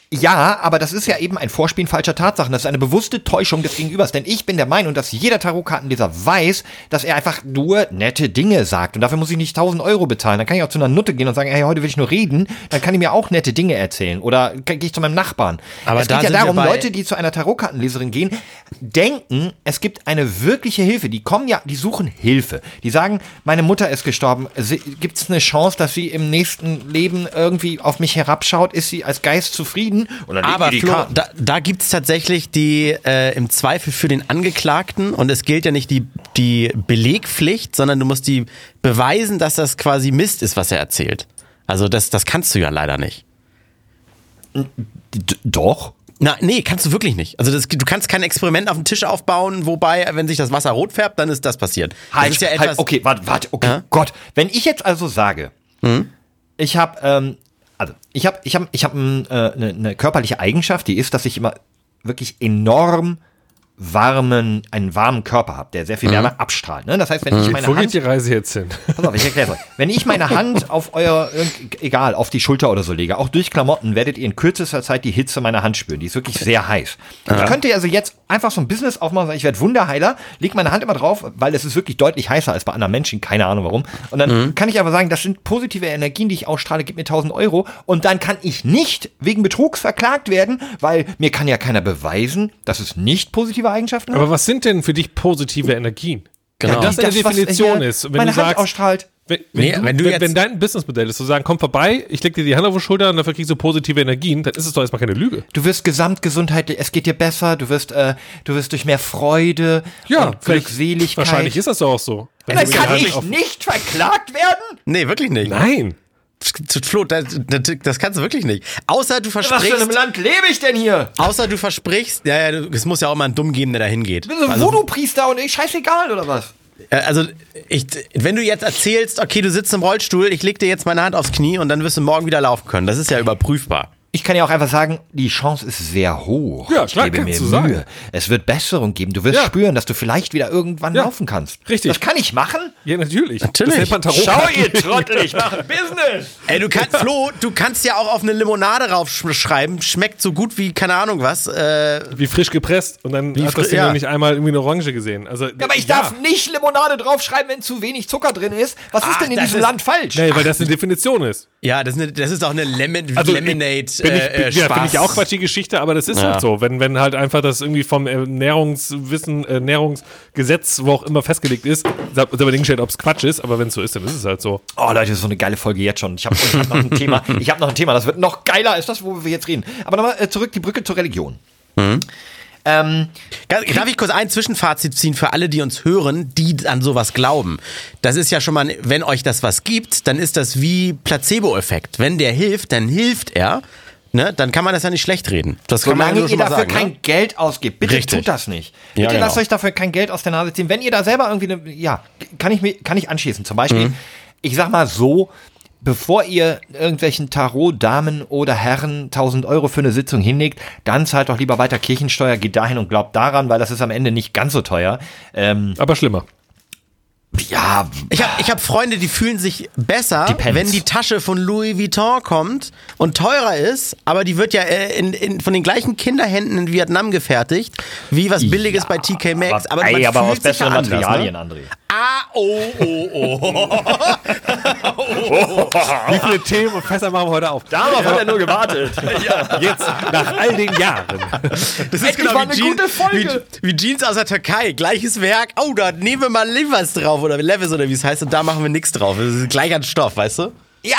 Ja, aber das ist ja eben ein Vorspielen falscher Tatsachen. Das ist eine bewusste Täuschung des Gegenübers. Denn ich bin der Meinung, dass jeder Tarotkartenleser weiß, dass er einfach nur nette Dinge sagt. Und dafür muss ich nicht 1000 Euro bezahlen. Dann kann ich auch zu einer Nutte gehen und sagen, hey, heute will ich nur reden. Dann kann ich mir auch nette Dinge erzählen. Oder gehe ich zu meinem Nachbarn. Aber es da geht ja darum, Leute, die zu einer Tarotkartenleserin gehen, denken, es gibt eine wirkliche Hilfe. Die kommen ja, die suchen Hilfe. Die sagen, meine Mutter ist gestorben. Gibt es eine Chance, dass sie im nächsten Leben irgendwie auf mich herabschaut? Ist sie als Geist zufrieden? Und dann Aber die Flo, Karten. da, da gibt es tatsächlich die äh, im Zweifel für den Angeklagten und es gilt ja nicht die, die Belegpflicht, sondern du musst die beweisen, dass das quasi Mist ist, was er erzählt. Also das, das kannst du ja leider nicht. D doch. Na, nee, kannst du wirklich nicht. Also das, du kannst kein Experiment auf dem Tisch aufbauen, wobei, wenn sich das Wasser rot färbt, dann ist das passiert. Halt, das ist ja halt, etwas, okay, warte, warte, okay. Ja? Gott, wenn ich jetzt also sage, ich habe, ähm, also ich habe, ich habe, ich eine äh, ne- ne körperliche Eigenschaft, die ist, dass ich immer wirklich enorm warmen, einen warmen Körper habe, der sehr viel Wärme abstrahlt. Ne? Das heißt, wenn ich meine Wo geht Hand die Reise jetzt hin? Pass auf, ich erkläre euch. Wenn ich meine Hand auf euer, egal, auf die Schulter oder so lege, auch durch Klamotten, werdet ihr in kürzester Zeit die Hitze meiner Hand spüren. Die ist wirklich sehr heiß. Ich könnte also jetzt einfach so ein Business aufmachen, sagen, ich werde Wunderheiler, leg meine Hand immer drauf, weil es ist wirklich deutlich heißer als bei anderen Menschen, keine Ahnung warum. Und dann kann ich aber sagen, das sind positive Energien, die ich ausstrahle, gib mir 1000 Euro. Und dann kann ich nicht wegen Betrugs verklagt werden, weil mir kann ja keiner beweisen, dass es nicht positive Eigenschaften hat. Aber was sind denn für dich positive Energien? Genau. Wenn das eine Das, was Definition ist, wenn meine du Hand sagst, ausstrahlt. wenn, wenn, Nee, du, wenn du wenn, jetzt- wenn dein Businessmodell ist, zu sagen, komm vorbei, ich leg dir die Hand auf die Schulter und dafür kriegst du positive Energien, dann ist es doch erstmal keine Lüge. Du wirst gesamtgesundheitlich, es geht dir besser, du wirst, äh, du wirst durch mehr Freude und vielleicht- Glückseligkeit. Wahrscheinlich ist das doch auch so. Dann kann ich nicht verklagt werden? nee, wirklich nicht. Nein. Flo, das, das, kannst du wirklich nicht. Außer du Was für einem versprichst, Land lebe ich denn hier? außer du versprichst, ja, ja, es muss ja auch mal einen Dumm geben, der da hingeht. Bist du Also, Voodoo-Priester und ich scheißegal, oder was? äh, also ich, wenn du jetzt erzählst, okay, du sitzt im Rollstuhl, ich leg dir jetzt meine Hand aufs Knie und dann wirst du morgen wieder laufen können. Das ist ja überprüfbar. Ich kann ja auch einfach sagen, die Chance ist sehr hoch. Ja, ich klar, gebe mir Mühe. sagen. Es wird Besserung geben. Du wirst Ja. spüren, dass du vielleicht wieder irgendwann Ja, laufen kannst. richtig. Das kann ich machen? Ja, natürlich. Natürlich. Schau, ihr Trottel, ich mache Business. Ey, du kannst, Flo, du kannst ja auch auf eine Limonade raufschreiben, schmeckt so gut wie keine Ahnung was. Äh, Wie frisch gepresst und dann hat das Ding ja. noch nicht einmal irgendwie eine Orange gesehen. Also, Ja, aber ich darf nicht Limonade draufschreiben, wenn zu wenig Zucker drin ist. Was ist Ach, denn in diesem ist- Land falsch? Nee, weil das eine Definition ist. ja, das ist, eine, das ist auch eine Lemon Also, Lemonade. Bin ich, äh, bin, äh, ja, finde ich auch Quatsch, die Geschichte, aber das ist Ja. halt so. Wenn, wenn halt einfach das irgendwie vom Ernährungswissen, Ernährungsgesetz, wo auch immer festgelegt ist, ist aber dahingestellt, ob es Quatsch ist, aber wenn es so ist, dann ist es halt so. Oh Leute, das ist so eine geile Folge jetzt schon. Ich habe ich hab noch ein Thema. Ich habe noch ein Thema. Das wird noch geiler als das, wo wir jetzt reden. Aber nochmal äh, zurück die Brücke zur Religion. Ähm, Darf ich kurz ein Zwischenfazit ziehen für alle, die uns hören, die an sowas glauben? Das ist ja schon mal, wenn euch das was gibt, dann ist das wie Placebo-Effekt. Wenn der hilft, dann hilft er. Ne, dann kann man das ja nicht schlecht reden. Das kann man ja Solange nur ihr dafür sagen. kein ne? Geld ausgibt, bitte Richtig. tut das nicht. Ja, Bitte genau. lasst euch dafür kein Geld aus der Nase ziehen. Wenn ihr da selber irgendwie, eine, ja, kann ich, mir, kann ich anschließen. Zum Beispiel, Mhm. ich sag mal so, bevor ihr irgendwelchen Tarot-Damen oder Herren 1000 Euro für eine Sitzung hinlegt, dann zahlt doch lieber weiter Kirchensteuer, geht dahin und glaubt daran, weil das ist am Ende nicht ganz so teuer. Ähm, Aber schlimmer. Ja, Ich habe ich hab Freunde, die fühlen sich besser, Depends. wenn die Tasche von Louis Vuitton kommt und teurer ist, aber die wird ja äh, in, in, von den gleichen Kinderhänden in Vietnam gefertigt, wie was Billiges bei TK Maxx. Aber, ey, man aber aus ja besseren anders, Materialien, Ne? André. Ah, oh, oh, oh. Wie viele Themen und Fässer machen wir heute auf? Darauf hat er nur gewartet. Jetzt, nach all den Jahren. Das Endlich mal eine gute Folge. Wie, wie Jeans aus der Türkei. Gleiches Werk. Oh, da nehmen wir mal Livers drauf oder Levis oder wie es heißt und da machen wir nichts drauf. Das ist gleich an Stoff, weißt du? Ja,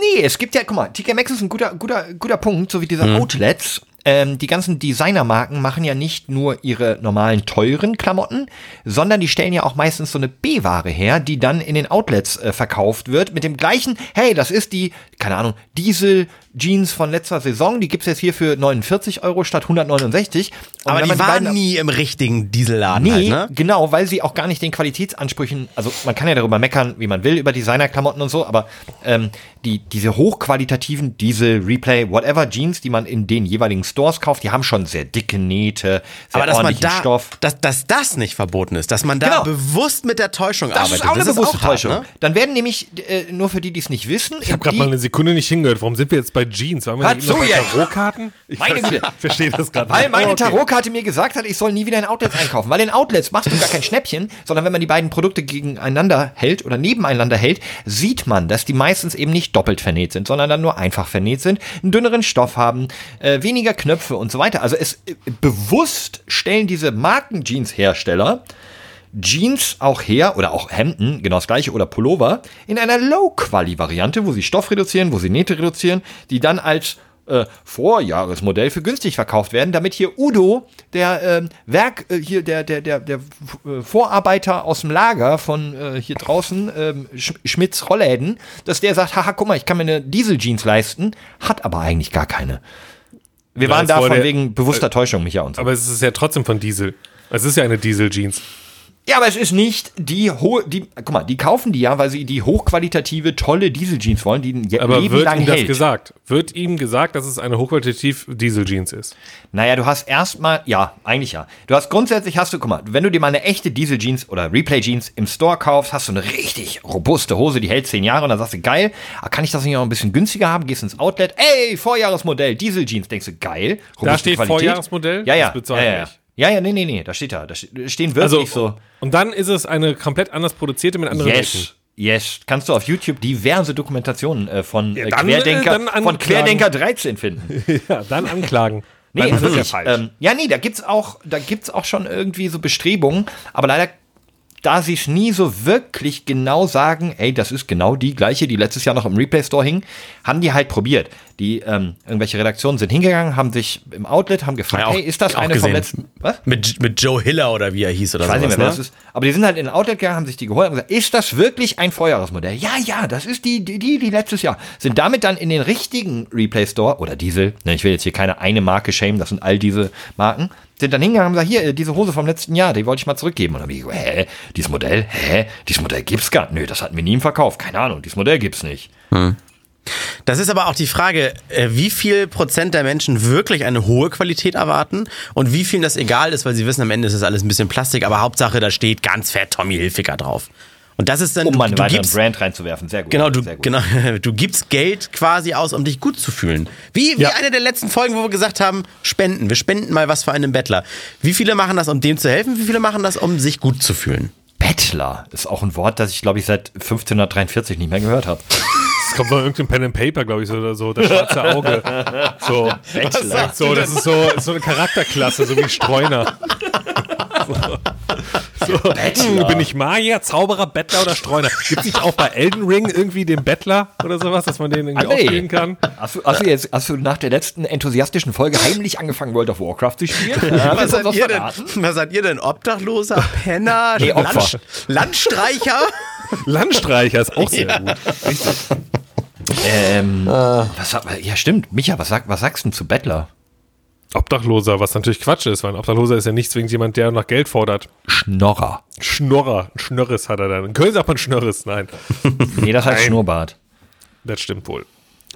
nee, es gibt ja, guck mal, TK Maxx ist ein guter, guter, guter Punkt, so wie diese Mhm. Outlets. Ähm, die ganzen Designermarken machen ja nicht nur ihre normalen teuren Klamotten, sondern die stellen ja auch meistens so eine B-Ware her, die dann in den Outlets äh, verkauft wird mit dem gleichen, hey, das ist die, keine Ahnung, Diesel Jeans von letzter Saison, die gibt's jetzt hier für 49 Euro statt 169. Und Aber die waren nie im richtigen Dieselladen Nee, halt, ne? genau, weil sie auch gar nicht den Qualitätsansprüchen, also man kann ja darüber meckern, wie man will, über Designerklamotten und so, aber ähm, die, diese hochqualitativen Diesel, Replay, whatever Jeans, die man in den jeweiligen Stores kauft, die haben schon sehr dicke Nähte, sehr Aber dass man ordentlichen da, Stoff. dass, dass das nicht verboten ist, dass man da Genau. bewusst mit der Täuschung Das arbeitet. ist auch eine bewusste hart, Täuschung. ne? Dann werden nämlich, äh, nur für die, die es nicht wissen, Ich habe gerade mal eine Sekunde nicht hingehört. Warum sind wir jetzt bei Jeans? Waren wir noch so, bei ja. Tarotkarten? Ich Meine verstehe- Güte. verstehe das gerade Weil nicht. meine Oh, okay. Tarotkarte mir gesagt hat, ich soll nie wieder in Outlets einkaufen. Weil in Outlets machst du gar kein Schnäppchen, sondern wenn man die beiden Produkte gegeneinander hält oder nebeneinander hält, sieht man, dass die meistens eben nicht doppelt vernäht sind, sondern dann nur einfach vernäht sind, einen dünneren Stoff haben, äh, weniger Knöpfe und so weiter. Also es äh, bewusst stellen diese Marken-Jeans-Hersteller Jeans auch her oder auch Hemden, genau das gleiche, oder Pullover in einer Low-Quali-Variante, wo sie Stoff reduzieren, wo sie Nähte reduzieren, die dann als äh, Vorjahresmodell für günstig verkauft werden, damit hier Udo, der ähm, Werk, äh, hier der, der, der, der äh, Vorarbeiter aus dem Lager von äh, hier draußen, ähm, Sch Schmidts Rollläden, dass der sagt, haha, guck mal, ich kann mir eine Diesel-Jeans leisten, hat aber eigentlich gar keine. Wir Ja, waren jetzt da vor von der- wegen bewusster Täuschung, Micha und so. Aber es ist ja trotzdem von Diesel. Es ist ja eine Diesel-Jeans. Ja, aber es ist nicht die hohe, die, guck mal, die kaufen die ja, weil sie die hochqualitative, tolle Diesel-Jeans wollen, die ein Aber Leben wird lang ihm das hält. gesagt? Wird ihm gesagt, dass es eine hochqualitativ Diesel-Jeans ist? Naja, du hast erstmal, ja, eigentlich ja. Du hast grundsätzlich hast du, guck mal, wenn du dir mal eine echte Diesel-Jeans oder Replay-Jeans im Store kaufst, hast du eine richtig robuste Hose, die hält zehn Jahre und dann sagst du, geil, aber kann ich das nicht noch ein bisschen günstiger haben? Gehst ins Outlet, ey, Vorjahresmodell, Diesel-Jeans, denkst du, geil, robuste steht Vorjahresmodell? Ja, ja, Das ja, ja, ja. ich. Ja, ja, nee, nee, nee, da steht da, da ste- stehen Also, wirklich so. und dann ist es eine komplett anders produzierte mit anderen. Yes. Yes, kannst du auf YouTube diverse Dokumentationen äh, von, äh, dann, äh, Querdenker, dann von. Querdenker 13 finden. Ja, dann anklagen. Nee, Dann ist wirklich. ja falsch. ähm, ja, nee, da gibt's auch, da gibt's auch schon irgendwie so Bestrebungen, aber leider, da sie es nie so wirklich genau sagen, ey, das ist genau die gleiche, die letztes Jahr noch im Replay Store hing, haben die halt probiert. Die ähm, irgendwelche Redaktionen sind hingegangen, haben sich im Outlet, haben gefragt, Ja, auch- hey, ist das eine vom letzten? Was? Mit, mit Joe Hiller oder wie er hieß oder Ich weiß nicht sowas, mehr, wer ne? das ist. Aber die sind halt in ein Outlet gegangen, haben sich die geholt und gesagt, ist das wirklich ein Vorjahresmodell? Ja, ja, das ist die, die, die, die letztes Jahr. Sind damit dann in den richtigen Replay Store oder Diesel, ne, ich will jetzt hier keine eine Marke schämen, das sind all diese Marken, sind dann hingegangen und gesagt, hier, äh, diese Hose vom letzten Jahr, die wollte ich mal zurückgeben. Und dann hab ich gesagt, hä, dieses Modell, hä, dieses Modell gibt's gar nicht. Nö, das hatten wir nie im Verkauf. Keine Ahnung, dieses Modell gibt's nicht. Das ist aber auch die Frage, äh, wie viel Prozent der Menschen wirklich eine hohe Qualität erwarten und wie vielen das egal ist, weil sie wissen, am Ende ist das alles ein bisschen Plastik, aber Hauptsache, da steht ganz fett Tommy Hilfiger drauf. Und das ist dann, Um einen du, du weiteren gibst, Brand reinzuwerfen. Sehr gut. genau, du, gut. genau, du gibst Geld quasi aus, um dich gut zu fühlen. Wie, wie Ja. eine der letzten Folgen, wo wir gesagt haben, spenden, wir spenden mal was für einen Bettler. Wie viele machen das, um dem zu helfen? Wie viele machen das, um sich gut zu fühlen? Bettler ist auch ein Wort, das ich, glaube ich, seit 1543 nicht mehr gehört habe. Das kommt von irgendeinem Pen and Paper, glaube ich, so, oder so, das schwarze Auge. So, so das ist so, ist so eine Charakterklasse, so wie Streuner. So, so. Hm, bin ich Magier, Zauberer, Bettler oder Streuner? Gibt es nicht auch bei Elden Ring irgendwie den Bettler oder sowas, dass man den irgendwie Ah, nee. ausspielen kann? Hast du, hast, du jetzt, hast du nach der letzten enthusiastischen Folge heimlich angefangen, World of Warcraft zu spielen? Ja, Was seid, was ihr denn, was seid ihr denn? Obdachloser, Penner, Nee, Opfer. Land, Landstreicher? Landstreicher ist auch sehr gut. Ähm, was, sag- ja, stimmt. Micha, was, sag, was sagst du denn zu Bettler? Obdachloser, was natürlich Quatsch ist, weil ein Obdachloser ist ja nicht zwingend jemand, der nach Geld fordert. Schnorrer. Schnorrer, ein Schnörres hat er dann. In Köln sagt man Schnörres, nein. Nee, das heißt Schnurrbart. Das stimmt wohl.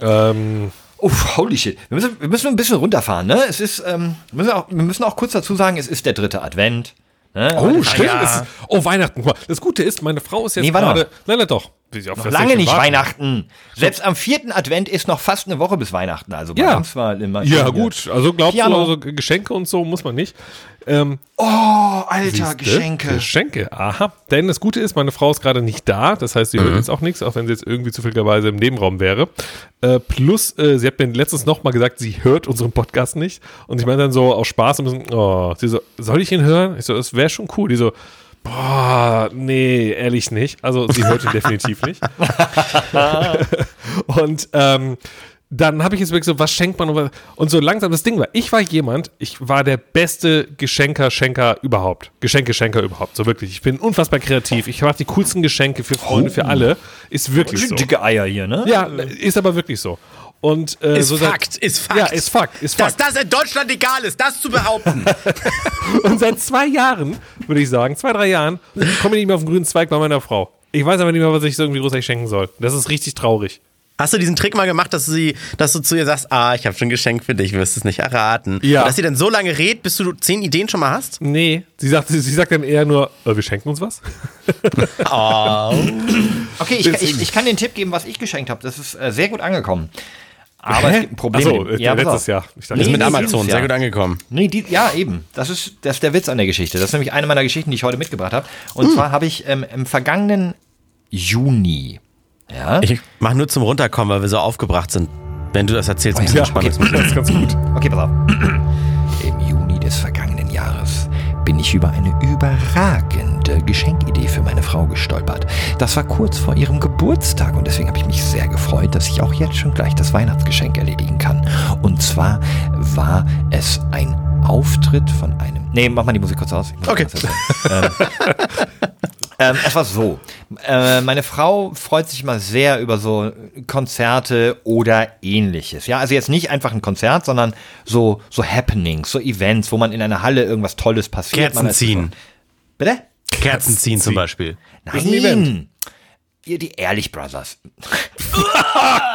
Ähm, Uff, holy shit. Wir müssen, wir müssen ein bisschen runterfahren, ne? Es ist, ähm, wir, müssen auch, wir müssen auch kurz dazu sagen, es ist der dritte Advent. Ne? oh, stimmt. ja. Ist, oh, Weihnachten. Das Gute ist, meine Frau ist jetzt Nee, gerade. Nein, nein, doch. Das Lange nicht warten. Weihnachten. Selbst am vierten Advent ist noch fast eine Woche bis Weihnachten. Also bei Ja. uns war immer Ja, gut. Also glaubst Piano. du, also Geschenke und so muss man nicht. Ähm, Oh, Alter, Siehste? Geschenke. Geschenke, aha. Denn das Gute ist, meine Frau ist gerade nicht da. Das heißt, sie Mhm. hört jetzt auch nichts, auch wenn sie jetzt irgendwie zufälligerweise im Nebenraum wäre. Äh, plus, äh, sie hat mir letztens nochmal gesagt, sie hört unseren Podcast nicht. Und ich meine dann so aus Spaß ein bisschen, oh, sie so, soll ich ihn hören? Ich so, es wäre schon cool. Die so, boah, nee, ehrlich nicht. Also sie hört ihn definitiv nicht. Und ähm, dann habe ich jetzt wirklich so, was schenkt man und, was, und so langsam das Ding war, ich war jemand, ich war der beste Geschenker, Schenker überhaupt. Geschenke-Schenker überhaupt, so wirklich. Ich bin unfassbar kreativ. Ich mache die coolsten Geschenke für Freunde, für alle. Ist wirklich so. Dicke Eier hier, ne? Ja, ist aber wirklich so. Und, äh, Ist so seit- Fakt, ist Fakt. Ja, ist Fakt, ist Dass Fakt. das in Deutschland egal ist, das zu behaupten. Und seit zwei Jahren, würde ich sagen, zwei, drei Jahren, komme ich nicht mehr auf den grünen Zweig bei meiner Frau. Ich weiß aber nicht mehr, was ich so irgendwie großartig schenken soll. Das ist richtig traurig. Hast du diesen Trick mal gemacht, dass du, sie, dass du zu ihr sagst, ah, ich habe schon ein Geschenk für dich, wirst es nicht erraten. Ja. Und dass sie dann so lange redet, bis du zehn Ideen schon mal hast? Nee, sie sagt, sie sagt dann eher nur, äh, wir schenken uns was. Okay, ich, ich, ich kann den Tipp geben, was ich geschenkt habe. Das ist äh, sehr gut angekommen. Aber es gibt ein Problem. Achso, dem- ja, letztes. Jahr. Ich dachte, Nee, Ist mit Amazon sehr gut angekommen. Nee, die, ja, eben. Das ist, das ist der Witz an der Geschichte. Das ist nämlich eine meiner Geschichten, die ich heute mitgebracht habe. Hm. Und zwar habe ich ähm, im vergangenen Juni, ja, Ich mach nur zum Runterkommen, weil wir so aufgebracht sind. Wenn du das erzählst, bisschen ja, spannend. okay, das ist ganz gut. Okay, pass auf. Im Juni des vergangenen Jahres bin ich über eine überragende Geschenkidee für meine Frau gestolpert. Das war kurz vor ihrem Geburtstag und deswegen habe ich mich sehr gefreut, dass ich auch jetzt schon gleich das Weihnachtsgeschenk erledigen kann. Und zwar war es ein Auftritt von einem. Nee, mach mal die Musik kurz aus. Muss Okay. erzählen. Ähm, es war so. Äh, meine Frau freut sich mal sehr über so Konzerte oder ähnliches. Ja, also jetzt nicht einfach ein Konzert, sondern so, so Happenings, so Events, wo man in einer Halle irgendwas Tolles passiert. Kerzen ziehen. Bitte? Kerzen ziehen zum. Beispiel. Nein. die Ehrlich Brothers.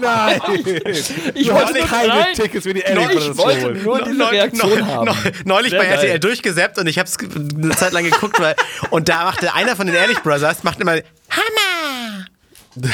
Nein! Ich wollte keine nein. Tickets für die Ehrlich ich wollte nur diese Neu- Reaktion neu- haben. neu- Neulich Sehr bei RTL durchgesäppt und ich habe es eine Zeit lang geguckt, weil und da machte einer von den Ehrlich Brothers macht immer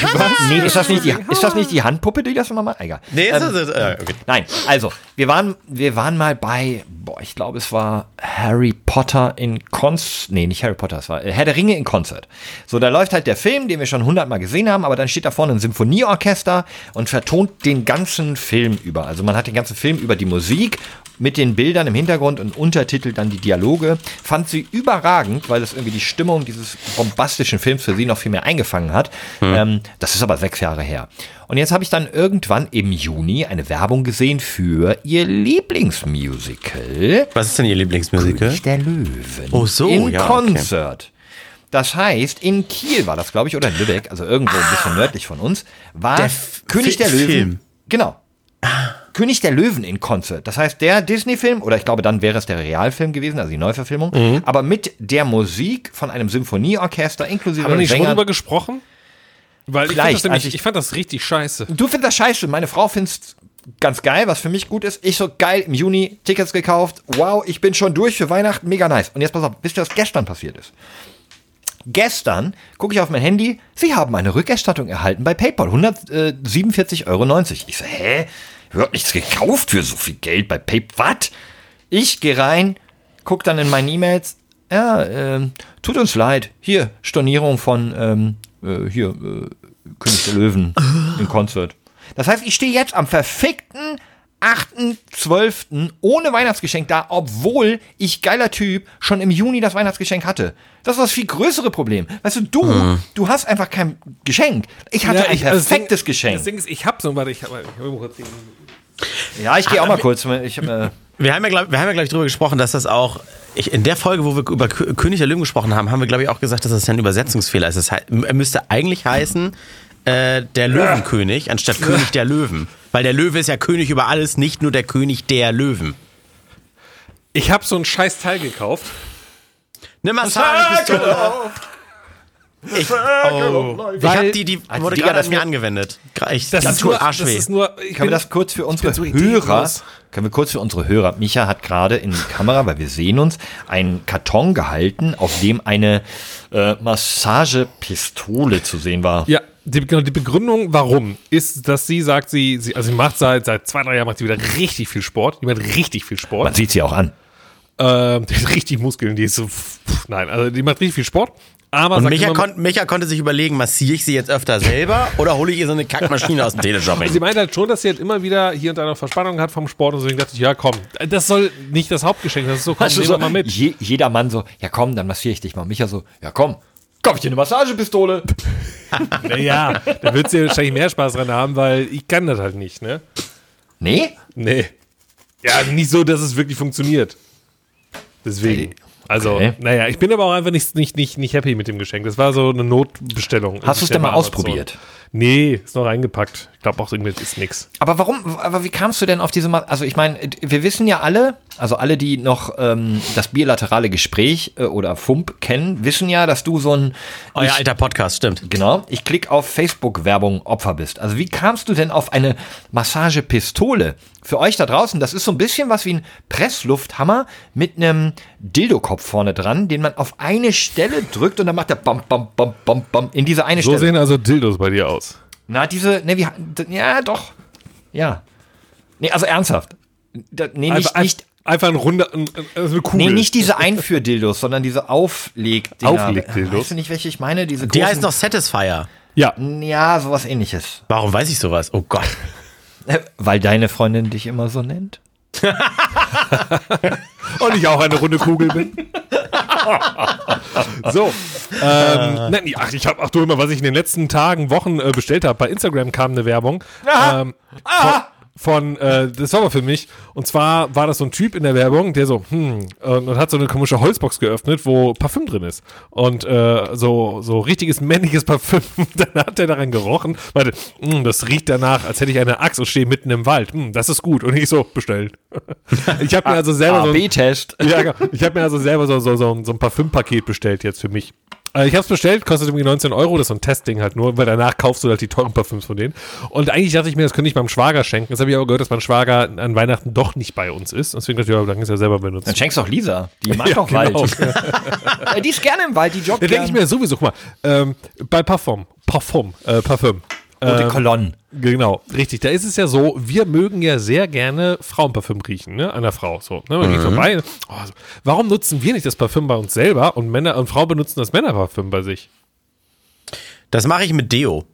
Hammer. Nee, ist das nicht die, ist das nicht die Handpuppe, die das immer mal? Egal. Nee, ist Ähm, das, äh, okay. Nein, also, wir waren, wir waren mal bei, boah, ich glaube, es war Harry Potter in Konzert. Nee, nicht Harry Potter, es war äh, Herr der Ringe in Konzert. So, da läuft halt der Film, den wir schon hundertmal gesehen haben, aber dann steht da vorne ein Symphonieorchester und vertont den ganzen Film über. Also man hat den ganzen Film über die Musik mit den Bildern im Hintergrund und Untertitel dann die Dialoge. Fand sie überragend, weil das irgendwie die Stimmung dieses bombastischen Films für sie noch viel mehr eingefangen hat. Ähm, das ist aber sechs Jahre her. Und jetzt habe ich dann irgendwann im Juni eine Werbung gesehen für ihr Lieblingsmusical. Was ist denn Ihr Lieblingsmusical? König der Löwen. Oh, so, Im ja, okay. Konzert. Das heißt, in Kiel war das, glaube ich, oder in Lübeck, also irgendwo ein bisschen nördlich von uns, war Der F- König Fi- der Löwen. Film. Genau. König der Löwen in Konzert. Das heißt, der Disney-Film, oder ich glaube, dann wäre es der Realfilm gewesen, also die Neuverfilmung, Mhm. aber mit der Musik von einem Symphonieorchester inklusive Haben wir nicht schon Sängern. drüber gesprochen? Weil ich fand, Vielleicht, das nämlich, als ich- ich fand das richtig scheiße. Du findest das scheiße, meine Frau find's ganz geil, was für mich gut ist. Ich so geil, im Juni Tickets gekauft. Wow, ich bin schon durch für Weihnachten, mega nice. Und jetzt pass auf, wisst ihr, was gestern passiert ist? Gestern gucke ich auf mein Handy, sie haben eine Rückerstattung erhalten bei PayPal, 147,90 Euro. Ich so, hä? Hab nichts gekauft für so viel Geld bei PayPal. Was? Ich gehe rein, guck dann in meine E-Mails. Ja, ähm, tut uns leid. Hier, Stornierung von, ähm, äh, hier, äh, König der Löwen im Konzert. Das heißt, ich stehe jetzt am verfickten 8.12. ohne Weihnachtsgeschenk da, obwohl ich, geiler Typ, schon im Juni das Weihnachtsgeschenk hatte. Das ist das viel größere Problem. Weißt du, du, du hast einfach kein Geschenk. Ich hatte Ja, ein ich- also das perfektes Ding, Geschenk. Das Ding ist, ich hab so, warte, ich hab, ich hab kurz den, Ja, ich gehe auch mal kurz. Ich, äh, Wir haben ja, glaube wir haben ja, glaub ich, darüber gesprochen, dass das auch. Ich, in der Folge, wo wir über Kö- König der Löwen gesprochen haben, haben wir, glaube ich, auch gesagt, dass das ja ein Übersetzungsfehler ist. Das hei- er müsste eigentlich heißen äh, der Löwenkönig anstatt König der Löwen. Weil der Löwe ist ja König über alles, nicht nur der König der Löwen. Ich habe so ein scheiß Teil gekauft. Eine Massagepistole. Ich, oh, ich Weil- hab die, die Also, wurde gerade das an mir angewendet. Ich, Das ist, nur, das Arschweh. ist nur, ich Können wir das kurz für unsere so Hörer, können wir kurz für unsere Hörer, Micha hat gerade in die Kamera, weil wir sehen uns, einen Karton gehalten, auf dem eine äh, Massagepistole zu sehen war. Ja, die, genau, die Begründung, warum, ist, dass sie sagt, sie, sie also sie macht seit, seit zwei, drei Jahren macht sie wieder richtig viel Sport. Die macht richtig viel Sport. Man sieht sie auch an. Ähm, die hat richtig Muskeln, die ist so, pff, nein, also die macht richtig viel Sport. Aber Und Micha, kon Micha konnte sich überlegen, massiere ich sie jetzt öfter selber oder hole ich ihr so eine Kackmaschine aus dem Sie Teleshopping? meint halt schon, dass sie halt immer wieder hier und da noch Verspannung hat vom Sport und deswegen dachte ich, ja komm, das soll nicht das Hauptgeschenk, das ist so, komm, Also so, mal mit. Je, jeder Mann so, ja komm, dann massiere ich dich mal. Micha so, ja komm, kauf ich dir eine Massagepistole. Naja, da wird sie wahrscheinlich mehr Spaß dran haben, weil ich kann das halt nicht, ne? Nee? Nee. Ja, nicht so, dass es wirklich funktioniert. Deswegen. Also, Okay. naja, ich bin aber auch einfach nicht, nicht, nicht, nicht happy mit dem Geschenk. Das war so eine Notbestellung. Hast du es denn mal ausprobiert? Nee, ist noch eingepackt. Ich glaube auch, irgendwie ist nix. Aber warum, aber wie kamst du denn auf diese, Ma also ich meine, wir wissen ja alle, also alle, die noch ähm, das bilaterale Gespräch äh, oder FUMP kennen, wissen ja, dass du so ein, Euer alter Podcast, stimmt. genau, ich klick auf Facebook-Werbung Opfer bist. Also wie kamst du denn auf eine Massagepistole? Für euch da draußen, das ist so ein bisschen was wie ein Presslufthammer mit einem Dildo-Kopf vorne dran, den man auf eine Stelle drückt und dann macht er bam, bam, bam, bam, bam in diese eine So Stelle. sehen also Dildos bei dir aus. Na, diese, ne, wie, ja, doch. Ja. Nee, also ernsthaft. Da, nee, nicht, Einfach, nicht, einfach ein runder, also eine Kugel. nee, nicht diese Einführdildos, sondern diese Auflegdinger. Auflegdildos? Weißt du nicht, welche ich meine? Diese Die heißt noch Satisfier. Ja. Ja, sowas ähnliches. Warum weiß ich sowas? Oh Gott. Äh, Weil deine Freundin dich immer so nennt? Und ich auch eine runde Kugel bin. so. Ähm, nein, ach, ich habe, ach du immer, was ich in den letzten Tagen, Wochen äh, bestellt habe. Bei Instagram kam eine Werbung. Ähm, von, von äh, das war aber für mich. Und zwar war das so ein Typ in der Werbung, der so, hm, und, und hat so eine komische Holzbox geöffnet, wo Parfüm drin ist. Und äh, so, so richtiges männliches Parfüm. Dann hat er daran gerochen, meinte, hm, das riecht danach, als hätte ich eine Axt und stehe mitten im Wald. Hm, das ist gut. Und ich so, bestellt. ich habe mir also selber so ein, ja, genau. ich habe mir also selber so, so, so, so ein Parfümpaket bestellt jetzt für mich. Äh, Ich habe es bestellt, kostet irgendwie 19 Euro, das ist so ein Testding halt nur, weil danach kaufst du halt die teuren Parfüms von denen. Und eigentlich dachte ich mir, das könnte ich meinem Schwager schenken. Jetzt habe ich aber gehört, dass mein Schwager an Weihnachten doch nicht bei uns ist. Deswegen dachte ich, ja, dann ist er selber benutzen. Dann schenkst du auch Lisa. Die mag Ja, doch genau. Wald. Die ist gerne im Wald, die joggt Da denke ich mir sowieso, guck mal, ähm, bei Parfum, Parfum, äh, Parfüm. De Ähm, Cologne. Genau, richtig. Da ist es ja so, wir mögen ja sehr gerne Frauenparfüm riechen, ne? An der Frau. So, ne? Man geht vorbei. Oh, so. Warum nutzen wir nicht das Parfüm bei uns selber und Männer und Frauen benutzen das Männerparfüm bei sich? Das mache ich mit Deo.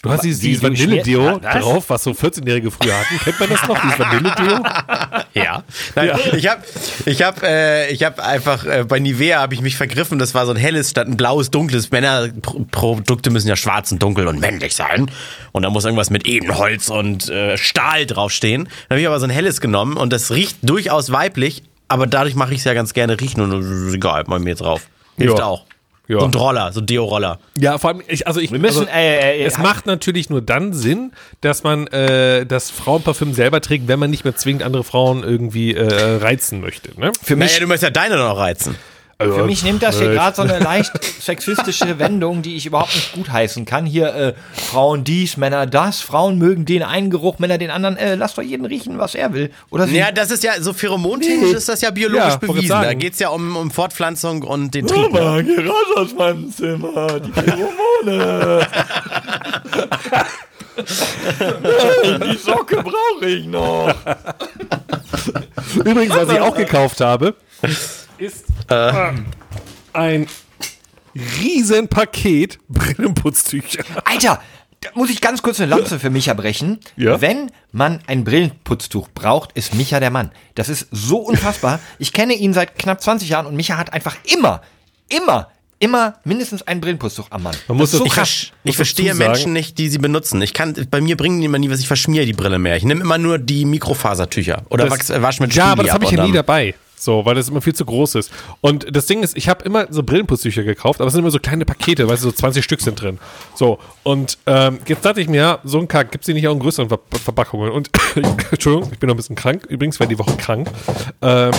Du hast dieses, dieses Vanille-Deo drauf, was so 14-Jährige früher hatten. Kennt man das noch, dieses Vanille-Deo? Ja. Nein, Ich habe ich hab, äh, ich hab einfach, äh, bei Nivea habe ich mich vergriffen, das war so ein helles statt ein blaues, dunkles. Männerprodukte müssen ja schwarz und dunkel und männlich sein. Und da muss irgendwas mit Ebenholz und äh, Stahl draufstehen. Dann habe ich aber so ein helles genommen und das riecht durchaus weiblich, aber dadurch mache ich es ja ganz gerne riechen und äh, egal, mal mir drauf. Hilft Ja. auch. Ja. So ein Roller, so ein Deo-Roller. Ja, vor allem, ich, also ich, Wir müssen, also, äh, äh, es macht natürlich nur dann Sinn, dass man äh, das Frauenparfüm selber trägt, wenn man nicht mehr zwingend andere Frauen irgendwie äh, reizen möchte. Ne? für mich Naja, du musst ja deine noch reizen. Für mich nimmt das hier äh, gerade so eine leicht sexistische Wendung, die ich überhaupt nicht gutheißen kann. Hier äh, Frauen dies, Männer das, Frauen mögen den einen Geruch, Männer den anderen. Äh, lass doch jeden riechen, was er will. Oder sie. Ja, das ist ja, so pheromontechnisch ist das ja biologisch Ja, bewiesen. Da geht es ja um, um Fortpflanzung und den Trieb. geh raus aus meinem Zimmer, die Pheromone. die Socke brauche ich noch. Übrigens, was ich auch gekauft habe, ist äh, ein riesen Paket Brillenputztücher. Alter, da muss ich ganz kurz eine Lanze für Micha brechen. Ja? Wenn man ein Brillenputztuch braucht, ist Micha der Mann. Das ist so unfassbar. Ich kenne ihn seit knapp 20 Jahren und Micha hat einfach immer, immer, immer mindestens ein Brillenputztuch am Mann. Man muss das ist so das- krass. Ich Muss verstehe Menschen nicht, die sie benutzen. Ich kann, bei mir bringen die immer nie was, ich verschmiere die Brille mehr. Ich nehme immer nur die Mikrofasertücher oder Das- Wachs, äh, wasch mit Ja, Stili aber das ab habe ich ja nie dabei. So, weil das immer viel zu groß ist. Und das Ding ist, ich habe immer so Brillenputztücher gekauft, aber es sind immer so kleine Pakete, weißt du, so 20 Stück sind drin. So, und ähm, jetzt dachte ich mir, so ein Kack, gibt es nicht auch in größeren Ver Verpackungen? Und, Entschuldigung, ich bin noch ein bisschen krank. Übrigens, war die Woche krank. Ähm,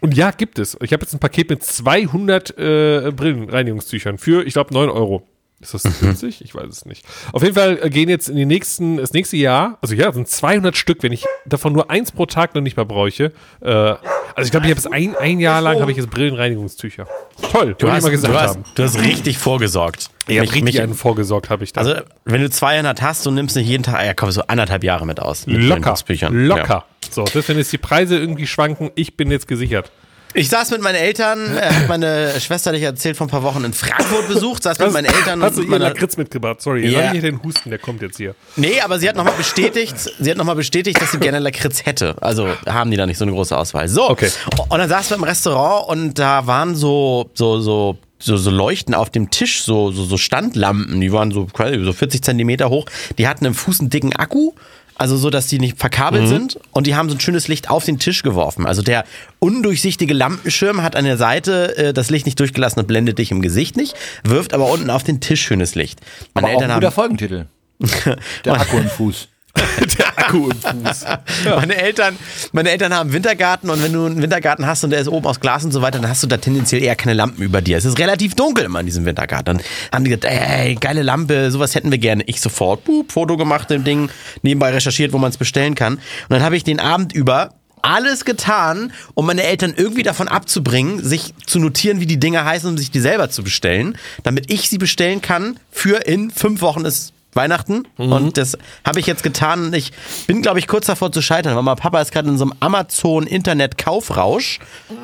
und ja, gibt es. Ich habe jetzt ein Paket mit 200 äh, Brillenreinigungstüchern für, ich glaube, 9 Euro. Ist das 50? Ich weiß es nicht. Auf jeden Fall äh, gehen jetzt in die nächsten, das nächste Jahr, also ja, sind 200 Stück, wenn ich davon nur eins pro Tag noch nicht mehr bräuche. Äh, also ich glaube, ich habe es ein, ein Jahr lang habe ich jetzt Brillenreinigungstücher. Toll, Du hast, mal gesagt du, hast, haben. du hast richtig vorgesorgt. Ich habe Mich- richtig mich- einen vorgesorgt, habe ich da. Also, wenn du 200 hast und nimmst nicht jeden Tag, ja komm, so anderthalb Jahre mit aus. Mit locker, locker. Ja. So, das, wenn jetzt die Preise irgendwie schwanken, ich bin jetzt gesichert. Ich saß mit meinen Eltern, äh, hat meine Schwester, die ich erzählt, vor ein paar Wochen in Frankfurt besucht, saß mit meinen Eltern Hast du ihr Lakritz mitgebracht? Sorry, Ja. yeah. ich hier den Husten, der kommt jetzt hier. Nee, aber sie hat nochmal bestätigt, sie hat noch mal bestätigt, dass sie gerne Lakritz hätte. Also haben die da nicht so eine große Auswahl. So. Okay. Und dann saßen wir im Restaurant und da waren so, so, so, so, so Leuchten auf dem Tisch, so, so, so Standlampen, die waren so, quasi so 40 Zentimeter hoch. Die hatten einen Fuß einen dicken Akku. Also so, dass die nicht verkabelt sind und die haben so ein schönes Licht auf den Tisch geworfen. Also der undurchsichtige Lampenschirm hat an der Seite äh, das Licht nicht durchgelassen und blendet dich im Gesicht nicht, wirft aber unten auf den Tisch schönes Licht. Meine Aber auch ein guter haben Folgentitel. Der Akku im Fuß. Der Akku im Fuß. Meine Eltern, meine Eltern haben einen Wintergarten und wenn du einen Wintergarten hast und der ist oben aus Glas und so weiter, dann hast du da tendenziell eher keine Lampen über dir. Es ist relativ dunkel immer in diesem Wintergarten. Dann haben die gesagt, ey, geile Lampe, sowas hätten wir gerne. Ich sofort, boop, Foto gemacht, dem Ding, nebenbei recherchiert, wo man es bestellen kann. Und dann habe ich den Abend über alles getan, um meine Eltern irgendwie davon abzubringen, sich zu notieren, wie die Dinge heißen, um sich die selber zu bestellen, damit ich sie bestellen kann für in fünf Wochen ist Weihnachten und das habe ich jetzt getan ich bin, glaube ich, kurz davor zu scheitern, weil mein Papa ist gerade in so einem Amazon-Internet-Kaufrausch,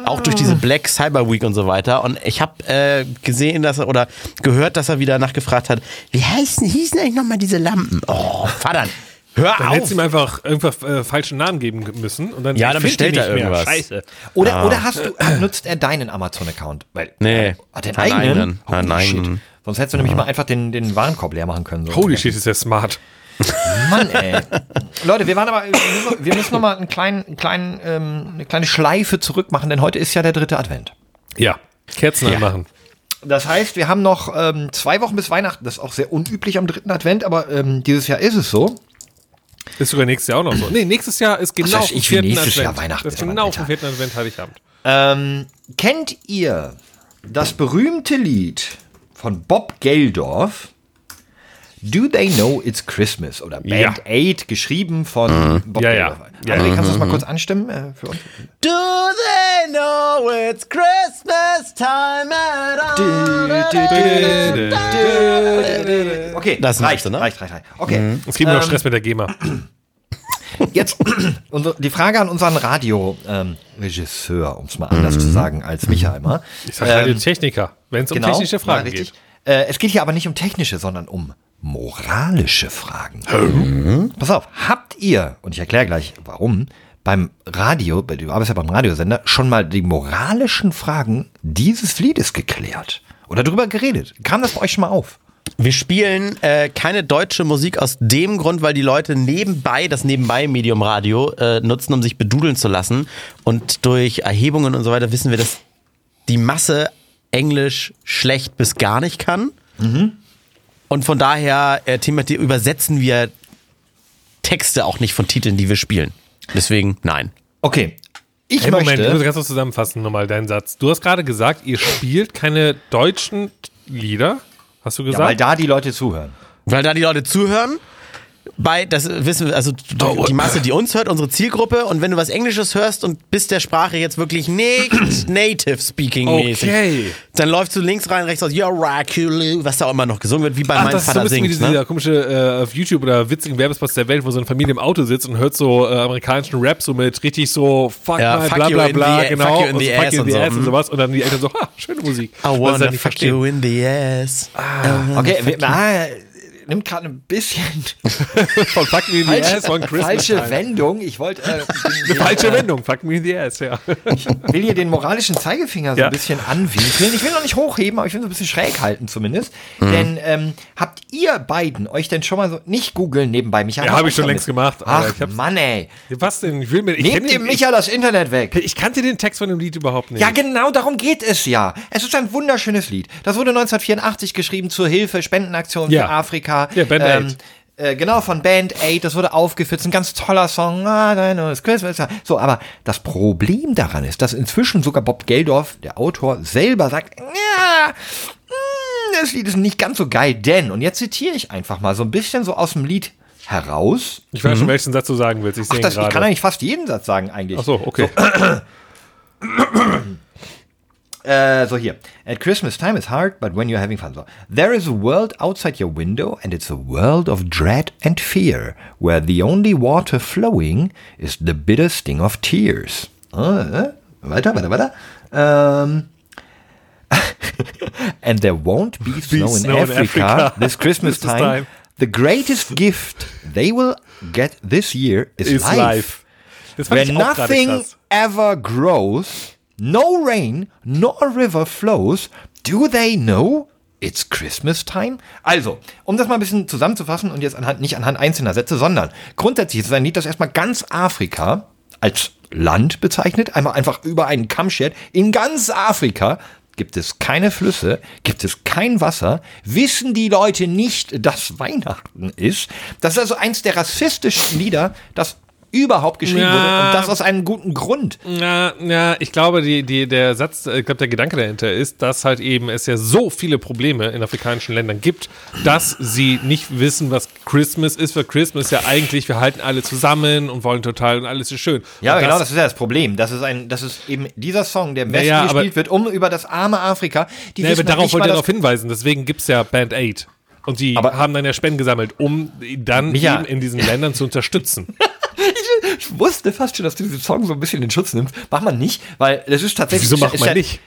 auch durch diese Black Cyber Week und so weiter und ich habe äh, gesehen, dass er oder gehört, dass er wieder nachgefragt hat, wie heißen, hießen eigentlich nochmal diese Lampen? Oh, Vater, hör Dann auf! hättest du ihm einfach irgendwas äh, falschen Namen geben müssen und dann Ja, dann bestellt er nicht mehr. irgendwas. Scheiße. Oder, oder hast du, nutzt er deinen Amazon-Account? Weil Nee, hat den keinen eigenen? Nein, nein. Sonst hättest du nämlich mal einfach den, den Warenkorb leer machen können. So. Holy shit, ist der smart. Mann, ey. Leute, wir waren aber, wir müssen noch mal einen kleinen, einen kleinen, ähm, eine kleine Schleife zurück machen, denn heute ist ja der dritte Advent. Ja, Kerzen anmachen. Das heißt, wir haben noch ähm, zwei Wochen bis Weihnachten. Das ist auch sehr unüblich am dritten Advent, aber ähm, dieses Jahr ist es so. Ist sogar nächstes Jahr auch noch so. Nee, nächstes Jahr ist genau auf dem vierten nächstes Advent. Jahr Weihnachten das ist, genau vom vierten Advent Heiligabend. Ähm, kennt ihr das berühmte Lied von Bob Geldorf? Do They Know It's Christmas? Oder Band Ja. 8, geschrieben von Bob Ja, ja. Geldorf. Ja. André, kannst du das mal kurz anstimmen äh, für uns? Do they know it's Christmas time at all? Okay, Das reicht, ne? reicht, reicht, reicht. Okay, Es gibt noch Ähm, Stress mit der GEMA. Jetzt die Frage an unseren Radio-Regisseur, um es mal anders zu sagen als Micha immer. Ich sag halt Techniker, wenn es um Genau, technische Fragen geht. Äh, es geht hier aber nicht um technische, sondern um moralische Fragen. Pass auf, habt ihr, und ich erkläre gleich warum, beim Radio, du arbeitest ja beim Radiosender, schon mal die moralischen Fragen dieses Liedes geklärt? Oder drüber geredet? Kam das bei euch schon mal auf? Wir spielen äh, keine deutsche Musik aus dem Grund, weil die Leute nebenbei das Nebenbei-Medium Radio äh, nutzen, um sich bedudeln zu lassen. Und durch Erhebungen und so weiter wissen wir, dass die Masse Englisch schlecht bis gar nicht kann. Und von daher äh, übersetzen wir Texte auch nicht von Titeln, die wir spielen. Deswegen nein. Okay. Ich Hey, Moment, ich muss möchte. ganz kurz zusammenfassen nochmal deinen Satz. Du hast gerade gesagt, ihr spielt keine deutschen Lieder. Hast du Ja, weil gesagt? da die Leute zuhören. Weil da die Leute zuhören bei, das wissen wir, also Oh. die Masse, die uns hört, unsere Zielgruppe. Und wenn du was Englisches hörst und bist der Sprache jetzt wirklich nicht native speaking mäßig, Okay. dann läufst du links rein, rechts raus, you're Rakulu, was da auch immer noch gesungen wird, wie bei Ach, meinem das ist so Vater bisschen wie singt. dieser Ne? komische äh, auf YouTube oder witzigen Werbespots der Welt, wo so eine Familie im Auto sitzt und hört so äh, amerikanischen Rap so mit richtig so fuck Ja, fuck bla bla bla, the- genau. fuck you in und the so, fuck ass you in und the so, ass und hm. sowas. Und dann die Eltern so, ha, schöne Musik. I wanna fuck verstehen. you in the ass. Okay, wir, ah, nimmt gerade ein bisschen Von Fuck Me in the Ass von Christmas. falsche Time. Wendung. Ich wollte äh, Eine falsche Wendung, Fuck Me in the Ass, ja. will hier den moralischen Zeigefinger so Ja. ein bisschen anwinkeln. Ich will noch nicht hochheben, aber ich will so ein bisschen schräg halten zumindest. Mhm. Denn ähm, habt ihr beiden euch denn schon mal so nicht googeln nebenbei Micha? Ja, hat hab ich schon längst gemacht, Ach ich Mann, ey. Was denn? Ich will mir, ich, Nehmt dem ich, Micha das Internet weg. ich kannte den Text von dem Lied überhaupt nicht. Ja, genau darum geht es ja. Es ist ein wunderschönes Lied. Das wurde 1984 geschrieben zur Hilfe, Spendenaktion Ja. für Afrika. Ja, Band Aid. äh, genau, von Band Aid. Das wurde aufgeführt. Ist ein ganz toller Song. Ah. So, aber das Problem daran ist, dass inzwischen sogar Bob Geldorf, der Autor, selber sagt, ja, mm, das Lied ist nicht ganz so geil, denn, und jetzt zitiere ich einfach mal so ein bisschen so aus dem Lied heraus. Ich weiß schon, welchen Satz du sagen willst. Ich Mhm. Ach, das, ich kann eigentlich fast jeden Satz sagen, eigentlich. Ach so, okay. Äh, so here, At Christmas time is hard, but when you're having fun. So. There is a world outside your window, and it's a world of dread and fear, where the only water flowing is the bitter sting of tears. Äh, weiter, weiter, weiter. Ähm. and there won't be snow, in, snow in Africa, Africa this Christmas time. time. The greatest gift they will get this year is, Ist life. fand Where ich auch gerade nothing ever grows, no rain nor river flows, do they know it's Christmas time? Also, um das mal ein bisschen zusammenzufassen und jetzt anhand, nicht anhand einzelner Sätze, sondern grundsätzlich ist es ein Lied, das erstmal ganz Afrika als Land bezeichnet, einmal einfach über einen Kamm schert. In ganz Afrika gibt es keine Flüsse, gibt es kein Wasser, wissen die Leute nicht, dass Weihnachten ist. Das ist also eins der rassistischsten Lieder, das überhaupt geschrieben Ja. wurde und das aus einem guten Grund. Ja, ja, ich glaube, die, die, der Satz, äh, ich glaube, der Gedanke dahinter ist, dass halt eben es ja so viele Probleme in afrikanischen Ländern gibt, dass sie nicht wissen, was Christmas ist. Weil Christmas ist ja eigentlich, wir halten alle zusammen und wollen total und alles ist schön. Ja, und genau, das ist ja das Problem. Das ist ein, das ist eben dieser Song, der Naja, aber- gespielt wird, um über das arme Afrika. Die Nee, aber halt darauf wollte dass- darauf hinweisen. Deswegen gibt es ja Band Aid. Und die Aber- haben dann ja Spenden gesammelt, um dann Micha. eben in diesen Ländern zu unterstützen. Ich wusste fast schon, dass du diesen Song so ein bisschen in Schutz nimmst. Macht man nicht, weil das ist tatsächlich. Wieso macht man ja, nicht?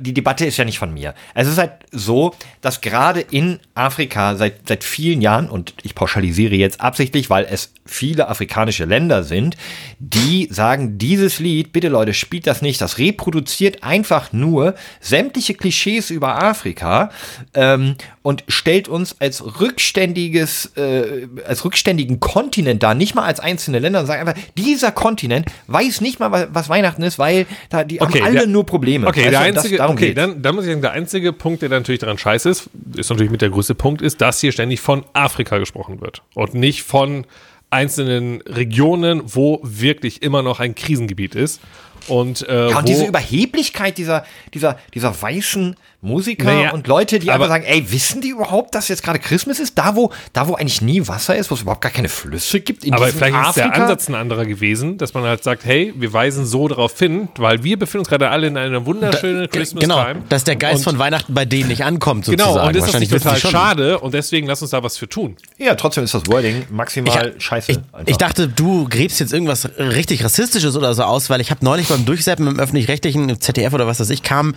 Die Debatte ist ja nicht von mir. Es ist halt so, dass gerade in Afrika seit, seit vielen Jahren, und ich pauschalisiere jetzt absichtlich, weil es viele afrikanische Länder sind, die sagen, dieses Lied, bitte Leute, spielt das nicht, das reproduziert einfach nur sämtliche Klischees über Afrika ähm, und stellt uns als rückständiges, äh, als rückständigen Kontinent dar, nicht mal als einzelne Länder, und sagen einfach, dieser Kontinent weiß nicht mal, was- Weihnachten ist, weil da die haben alle der- nur Probleme. Okay, Weißt der das- einzige, darum okay geht's. dann, dann muss ich sagen, der einzige Punkt, der natürlich daran scheiße ist, ist natürlich mit der größte Punkt, ist, dass hier ständig von Afrika gesprochen wird und nicht von einzelnen Regionen, wo wirklich immer noch ein Krisengebiet ist. Und, äh, Ja, wo, und diese Überheblichkeit dieser, dieser, dieser weißen Musiker Naja, und Leute, die aber- einfach sagen, ey, wissen die überhaupt, dass jetzt gerade Christmas ist? Da wo, da wo eigentlich nie Wasser ist, wo es überhaupt gar keine Flüsse gibt in aber vielleicht ist der Afrika? Ansatz ein anderer gewesen, dass man halt sagt, hey, wir weisen so darauf hin, weil wir befinden uns gerade alle in einer wunderschönen Christmas Genau, Time. dass der Geist Und- von Weihnachten bei denen nicht ankommt, sozusagen. Genau, und das ist total schade und deswegen lass uns da was für tun. Ja, trotzdem ist das Wording maximal Ich, scheiße. ich, ich dachte, du gräbst jetzt irgendwas richtig Rassistisches oder so aus, weil ich habe neulich beim Durchseppen im öffentlich-rechtlichen im ZDF oder was weiß ich, kam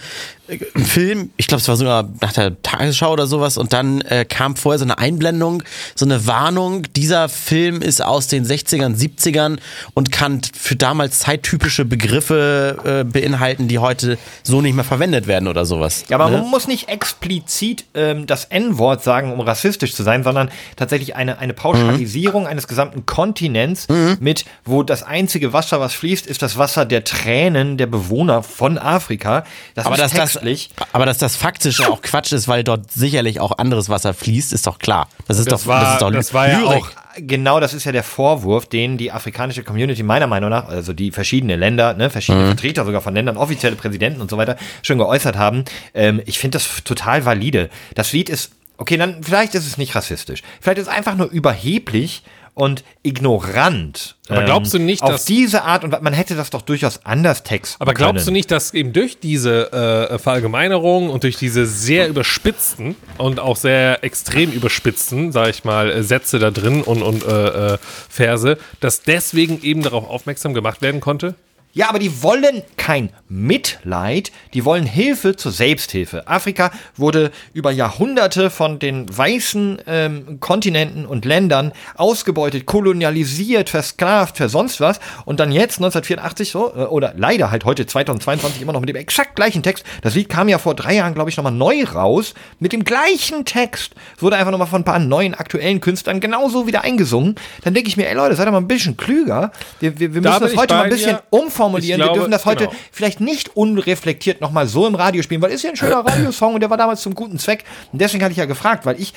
äh, ein Film, ich glaube, es war sogar nach der Tagesschau oder sowas, und dann äh, kam vorher so eine Einblendung, so eine Warnung, dieser Film ist aus den 60ern, 70ern und kann für damals zeittypische Begriffe äh, beinhalten, die heute so nicht mehr verwendet werden oder sowas. Ja, aber ne? man muss nicht explizit ähm, das N-Wort sagen, um rassistisch zu sein, sondern tatsächlich eine, eine Pauschalisierung eines gesamten Kontinents mit, wo das einzige Wasser, was fließt, ist das Wasser der Tränen der Bewohner von Afrika. Das aber ist dass das, textlich. aber dass das faktische auch Quatsch ist, weil dort sicherlich auch anderes Wasser fließt, ist doch klar. Das ist Das doch, war- das ist doch das war ja auch- Genau, das ist ja der Vorwurf, den die afrikanische Community meiner Meinung nach, also die verschiedenen Länder, ne, verschiedene Vertreter sogar von Ländern, offizielle Präsidenten und so weiter, schon geäußert haben. Ähm, ich finde das total valide. Das Lied ist, okay, dann vielleicht ist es nicht rassistisch. Vielleicht ist es einfach nur überheblich und ignorant. Aber glaubst du nicht, auf dass- diese Art und man hätte das doch durchaus anders texten Aber glaubst du können. nicht, dass eben durch diese äh, Verallgemeinerung und durch diese sehr überspitzten und auch sehr extrem überspitzten, sag ich mal, äh, Sätze da drin und, und äh, äh, Verse, dass deswegen eben darauf aufmerksam gemacht werden konnte? Ja, aber die wollen kein Mitleid, die wollen Hilfe zur Selbsthilfe. Afrika wurde über Jahrhunderte von den weißen ähm, Kontinenten und Ländern ausgebeutet, kolonialisiert, versklavt, für sonst was. Und dann jetzt, 1984, so, äh, oder leider halt heute 2022 immer noch mit dem exakt gleichen Text. Das Lied kam ja vor drei Jahren, glaube ich, nochmal neu raus. Mit dem gleichen Text. Wurde einfach nochmal von ein paar neuen aktuellen Künstlern genauso wieder eingesungen. Dann denke ich mir, ey Leute, seid doch mal ein bisschen klüger. Wir, wir, wir Da müssen bin das heute mal ein bisschen dir. Umformulieren. Ich wir glaube, dürfen das heute genau. vielleicht nicht unreflektiert nochmal so im Radio spielen, weil ist ja ein schöner Radiosong und der war damals zum guten Zweck. Und deswegen hatte ich ja gefragt, weil ich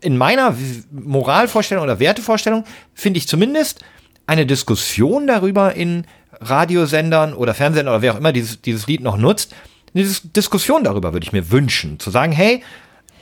in meiner Moralvorstellung oder Wertevorstellung finde ich zumindest eine Diskussion darüber in Radiosendern oder Fernsehsendern oder wer auch immer dieses, dieses Lied noch nutzt, eine Dis Diskussion darüber würde ich mir wünschen. Zu sagen, hey,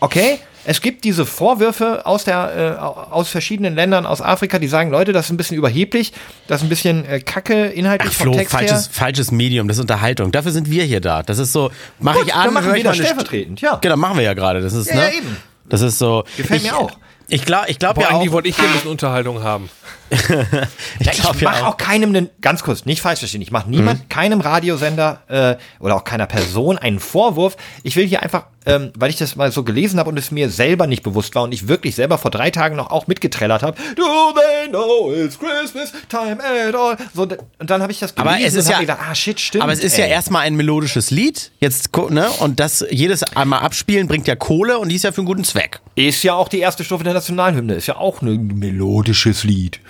okay, es gibt diese Vorwürfe aus, der, äh, aus verschiedenen Ländern, aus Afrika, die sagen, Leute, das ist ein bisschen überheblich, das ist ein bisschen äh, kacke inhaltlich Ach, vom Flo, Text falsches, her. falsches Medium, das ist Unterhaltung. Dafür sind wir hier da. Das ist so, mache ich an, dann machen wir ich das stellvertretend, ja. Genau, machen wir ja gerade. Das ist, Ja, ne? ja, eben. Das ist so. Gefällt ich, mir auch. Ich glaube ich glaub ja eigentlich auch. wollte ich hier ein bisschen Unterhaltung haben. Ich Ja, glaub ich ja mache auch. keinem, einen, ganz kurz, nicht falsch verstehen, ich mache niemand, keinem Radiosender äh, oder auch keiner Person einen Vorwurf. Ich will hier einfach, ähm, weil ich das mal so gelesen habe und es mir selber nicht bewusst war und ich wirklich selber vor drei Tagen noch auch mitgetrellert habe. Do they know it's Christmas time at all? So, und dann habe ich das gelesen Aber es ist und ja- gedacht, ah shit, stimmt. Aber es ist ja ey. erstmal ein melodisches Lied. Jetzt, ne? Und das jedes einmal abspielen bringt ja Kohle und die ist ja für einen guten Zweck. Ist ja auch die erste Strophe der Nationalhymne, ist ja auch ein melodisches Lied.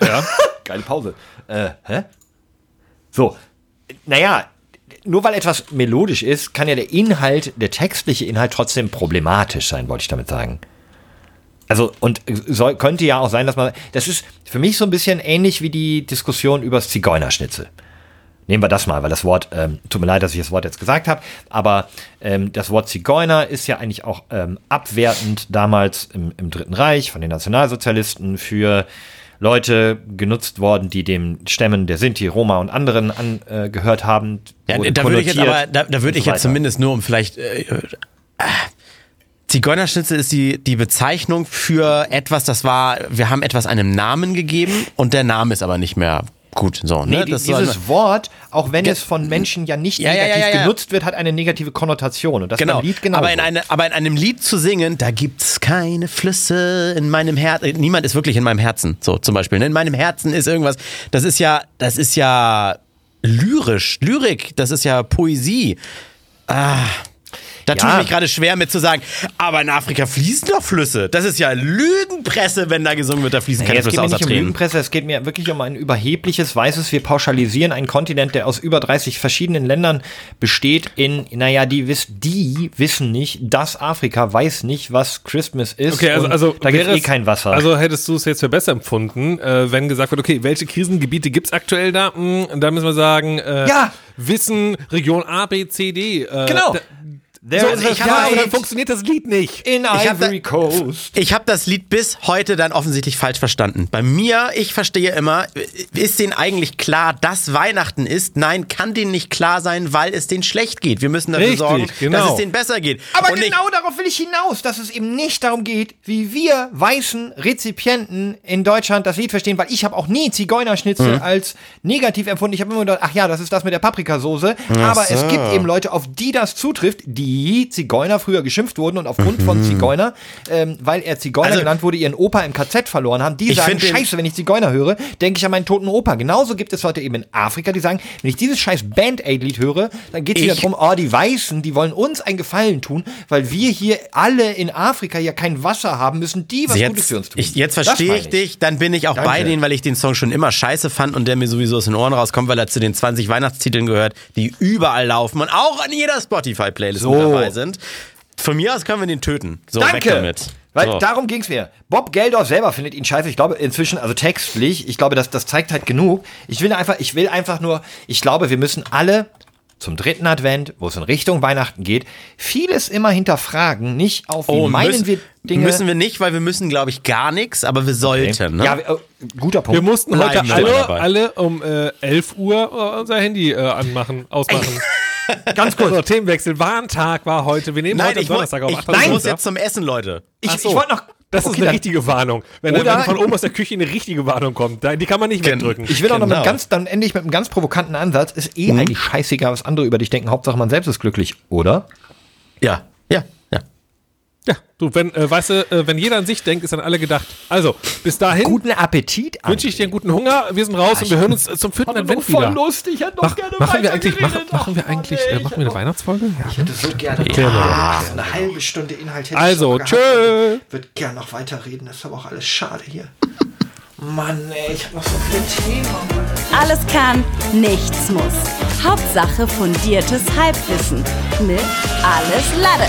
Ja. Geile Pause. Äh, hä? So, naja, nur weil etwas melodisch ist, kann ja der Inhalt, der textliche Inhalt trotzdem problematisch sein, wollte ich damit sagen. Also, und soll, könnte ja auch sein, dass man, das ist für mich so ein bisschen ähnlich wie die Diskussion über das Zigeunerschnitzel. Nehmen wir das mal, weil das Wort, ähm, tut mir leid, dass ich das Wort jetzt gesagt habe, aber ähm, das Wort Zigeuner ist ja eigentlich auch ähm, abwertend damals im, im Dritten Reich von den Nationalsozialisten für Leute genutzt worden, die dem Stämmen der Sinti, Roma und anderen angehört äh, haben. Ja, da würde ich jetzt aber, da, da würde und ich so jetzt zumindest nur um vielleicht. Äh, äh, Zigeunerschnitzel ist die, die Bezeichnung für etwas, das war, wir haben etwas einem Namen gegeben und der Name ist aber nicht mehr gut. So, ne? Nee, das dieses Wort, auch wenn es von Menschen ja nicht Ja, negativ ja, ja, genutzt wird, hat eine negative Konnotation. Und das Genau. Lied genauso. Aber, in eine, aber in einem Lied zu singen, da gibt's keine Flüsse in meinem Herzen. Niemand ist wirklich in meinem Herzen. So zum Beispiel. Ne? In meinem Herzen ist irgendwas. Das ist ja, das ist ja lyrisch, Lyrik. Das ist ja Poesie. Ah. Da tue Ja. ich mich gerade schwer mit zu sagen, aber in Afrika fließen doch Flüsse. Das ist ja Lügenpresse, wenn da gesungen wird, da fließen Naja, keine es geht Flüsse mir außer nicht um. Lügenpresse, es geht mir wirklich um ein überhebliches weißes, wir pauschalisieren einen Kontinent, der aus über 30 verschiedenen Ländern besteht in, naja, die, wiss, die wissen nicht, dass Afrika weiß nicht, was Christmas ist. Okay, also, also da gibt wäre eh es- kein Wasser. Also hättest du es jetzt für besser empfunden, äh, wenn gesagt wird, okay, welche Krisengebiete gibt's aktuell da? Hm, da müssen wir sagen, äh, Ja. Wissen, Region A, B, C, D. Äh, genau. Da, There so, ich ja, aber dann funktioniert das Lied nicht. in hab da- Ivory Coast. Ich habe das Lied bis heute dann offensichtlich falsch verstanden. Bei mir, ich verstehe immer, ist denen eigentlich klar, dass Weihnachten ist? Nein, kann denen nicht klar sein, weil es denen schlecht geht. Wir müssen dafür Richtig, sorgen, genau. dass es denen besser geht. Aber Und genau darauf will ich hinaus, dass es eben nicht darum geht, wie wir weißen Rezipienten in Deutschland das Lied verstehen, weil ich habe auch nie Zigeunerschnitzel Mhm. als negativ empfunden. Ich habe immer gedacht, ach ja, das ist das mit der Paprikasauce. Aber es gibt eben Leute, auf die das zutrifft, die Zigeuner früher geschimpft wurden und aufgrund von Zigeuner, ähm, weil er Zigeuner Mhm. Also- genannt wurde, ihren Opa im KZ verloren haben. Die sagen, scheiße, wenn ich Zigeuner höre, denke ich an meinen toten Opa. Genauso gibt es Leute eben in Afrika, die sagen, wenn ich dieses scheiß Band-Aid-Lied höre, dann geht es wieder darum, oh, die Weißen, die wollen uns einen Gefallen tun, weil wir hier alle in Afrika ja kein Wasser haben, müssen die was Gutes für uns Jetzt, tun. ich, jetzt verstehe ich dich, dann bin ich auch Danke. bei denen, weil ich den Song schon immer scheiße fand und der mir sowieso aus den Ohren rauskommt, weil er zu den 20 Weihnachtstiteln gehört, die überall laufen und auch an jeder Spotify-Playlist So. Dabei sind. Von mir aus können wir den töten. So, weg Danke! damit. Weil so. darum ging's mir. Bob Geldorf selber findet ihn scheiße. Ich glaube inzwischen, also textlich, ich glaube, das, das zeigt halt genug. Ich will einfach, ich will einfach nur, ich glaube, wir müssen alle zum dritten Advent, wo es in Richtung Weihnachten geht, vieles immer hinterfragen, nicht auf wie Oh, meinen müssen, wir Dinge. müssen wir nicht, weil wir müssen, glaube ich, gar nichts, aber wir sollten. Ne? Ja, äh, guter Punkt. Wir mussten Bleiben heute wir alle, alle um äh, 11 Uhr äh, unser Handy äh, anmachen, ausmachen. ganz kurz. So, Themenwechsel. Warntag war heute. Wir nehmen Nein, heute Donnerstag auf ich, 8. ich muss jetzt zum Essen, Leute. Ich, Ach ich so. wollte noch. Das ist Okay, eine dann- richtige Warnung. Wenn, Oder- wenn von oben aus der Küche eine richtige Warnung kommt, die kann man nicht Gen- wegdrücken. Ich will auch noch mit Genau. einem ganz, dann ende ich mit einem ganz provokanten Ansatz. Ist eh eigentlich scheißegal, was andere über dich denken. Hauptsache man selbst ist glücklich, oder? Ja, ja, ja. ja, du, wenn, äh, weißt du, äh, wenn jeder an sich denkt, ist an alle gedacht. Also, bis dahin Guten Appetit. wünsche ich dir einen guten Hunger. Wir sind raus und wir hören uns äh, zum vierten Advent wieder. Lust. Ich hätte Mach, machen wir eigentlich, machen, machen wir eigentlich, äh, machen wir eine Weihnachtsfolge? Ja. Ich hätte so gerne Ja. noch eine halbe Stunde Inhalt. Hätte Also, ich noch gehabt. tschö. Würde gerne noch weiterreden. Das ist aber auch alles schade hier. Mann, ey, ich habe noch so viele Themen. Alles kann, nichts muss. Hauptsache fundiertes Halbwissen mit Alles Lade.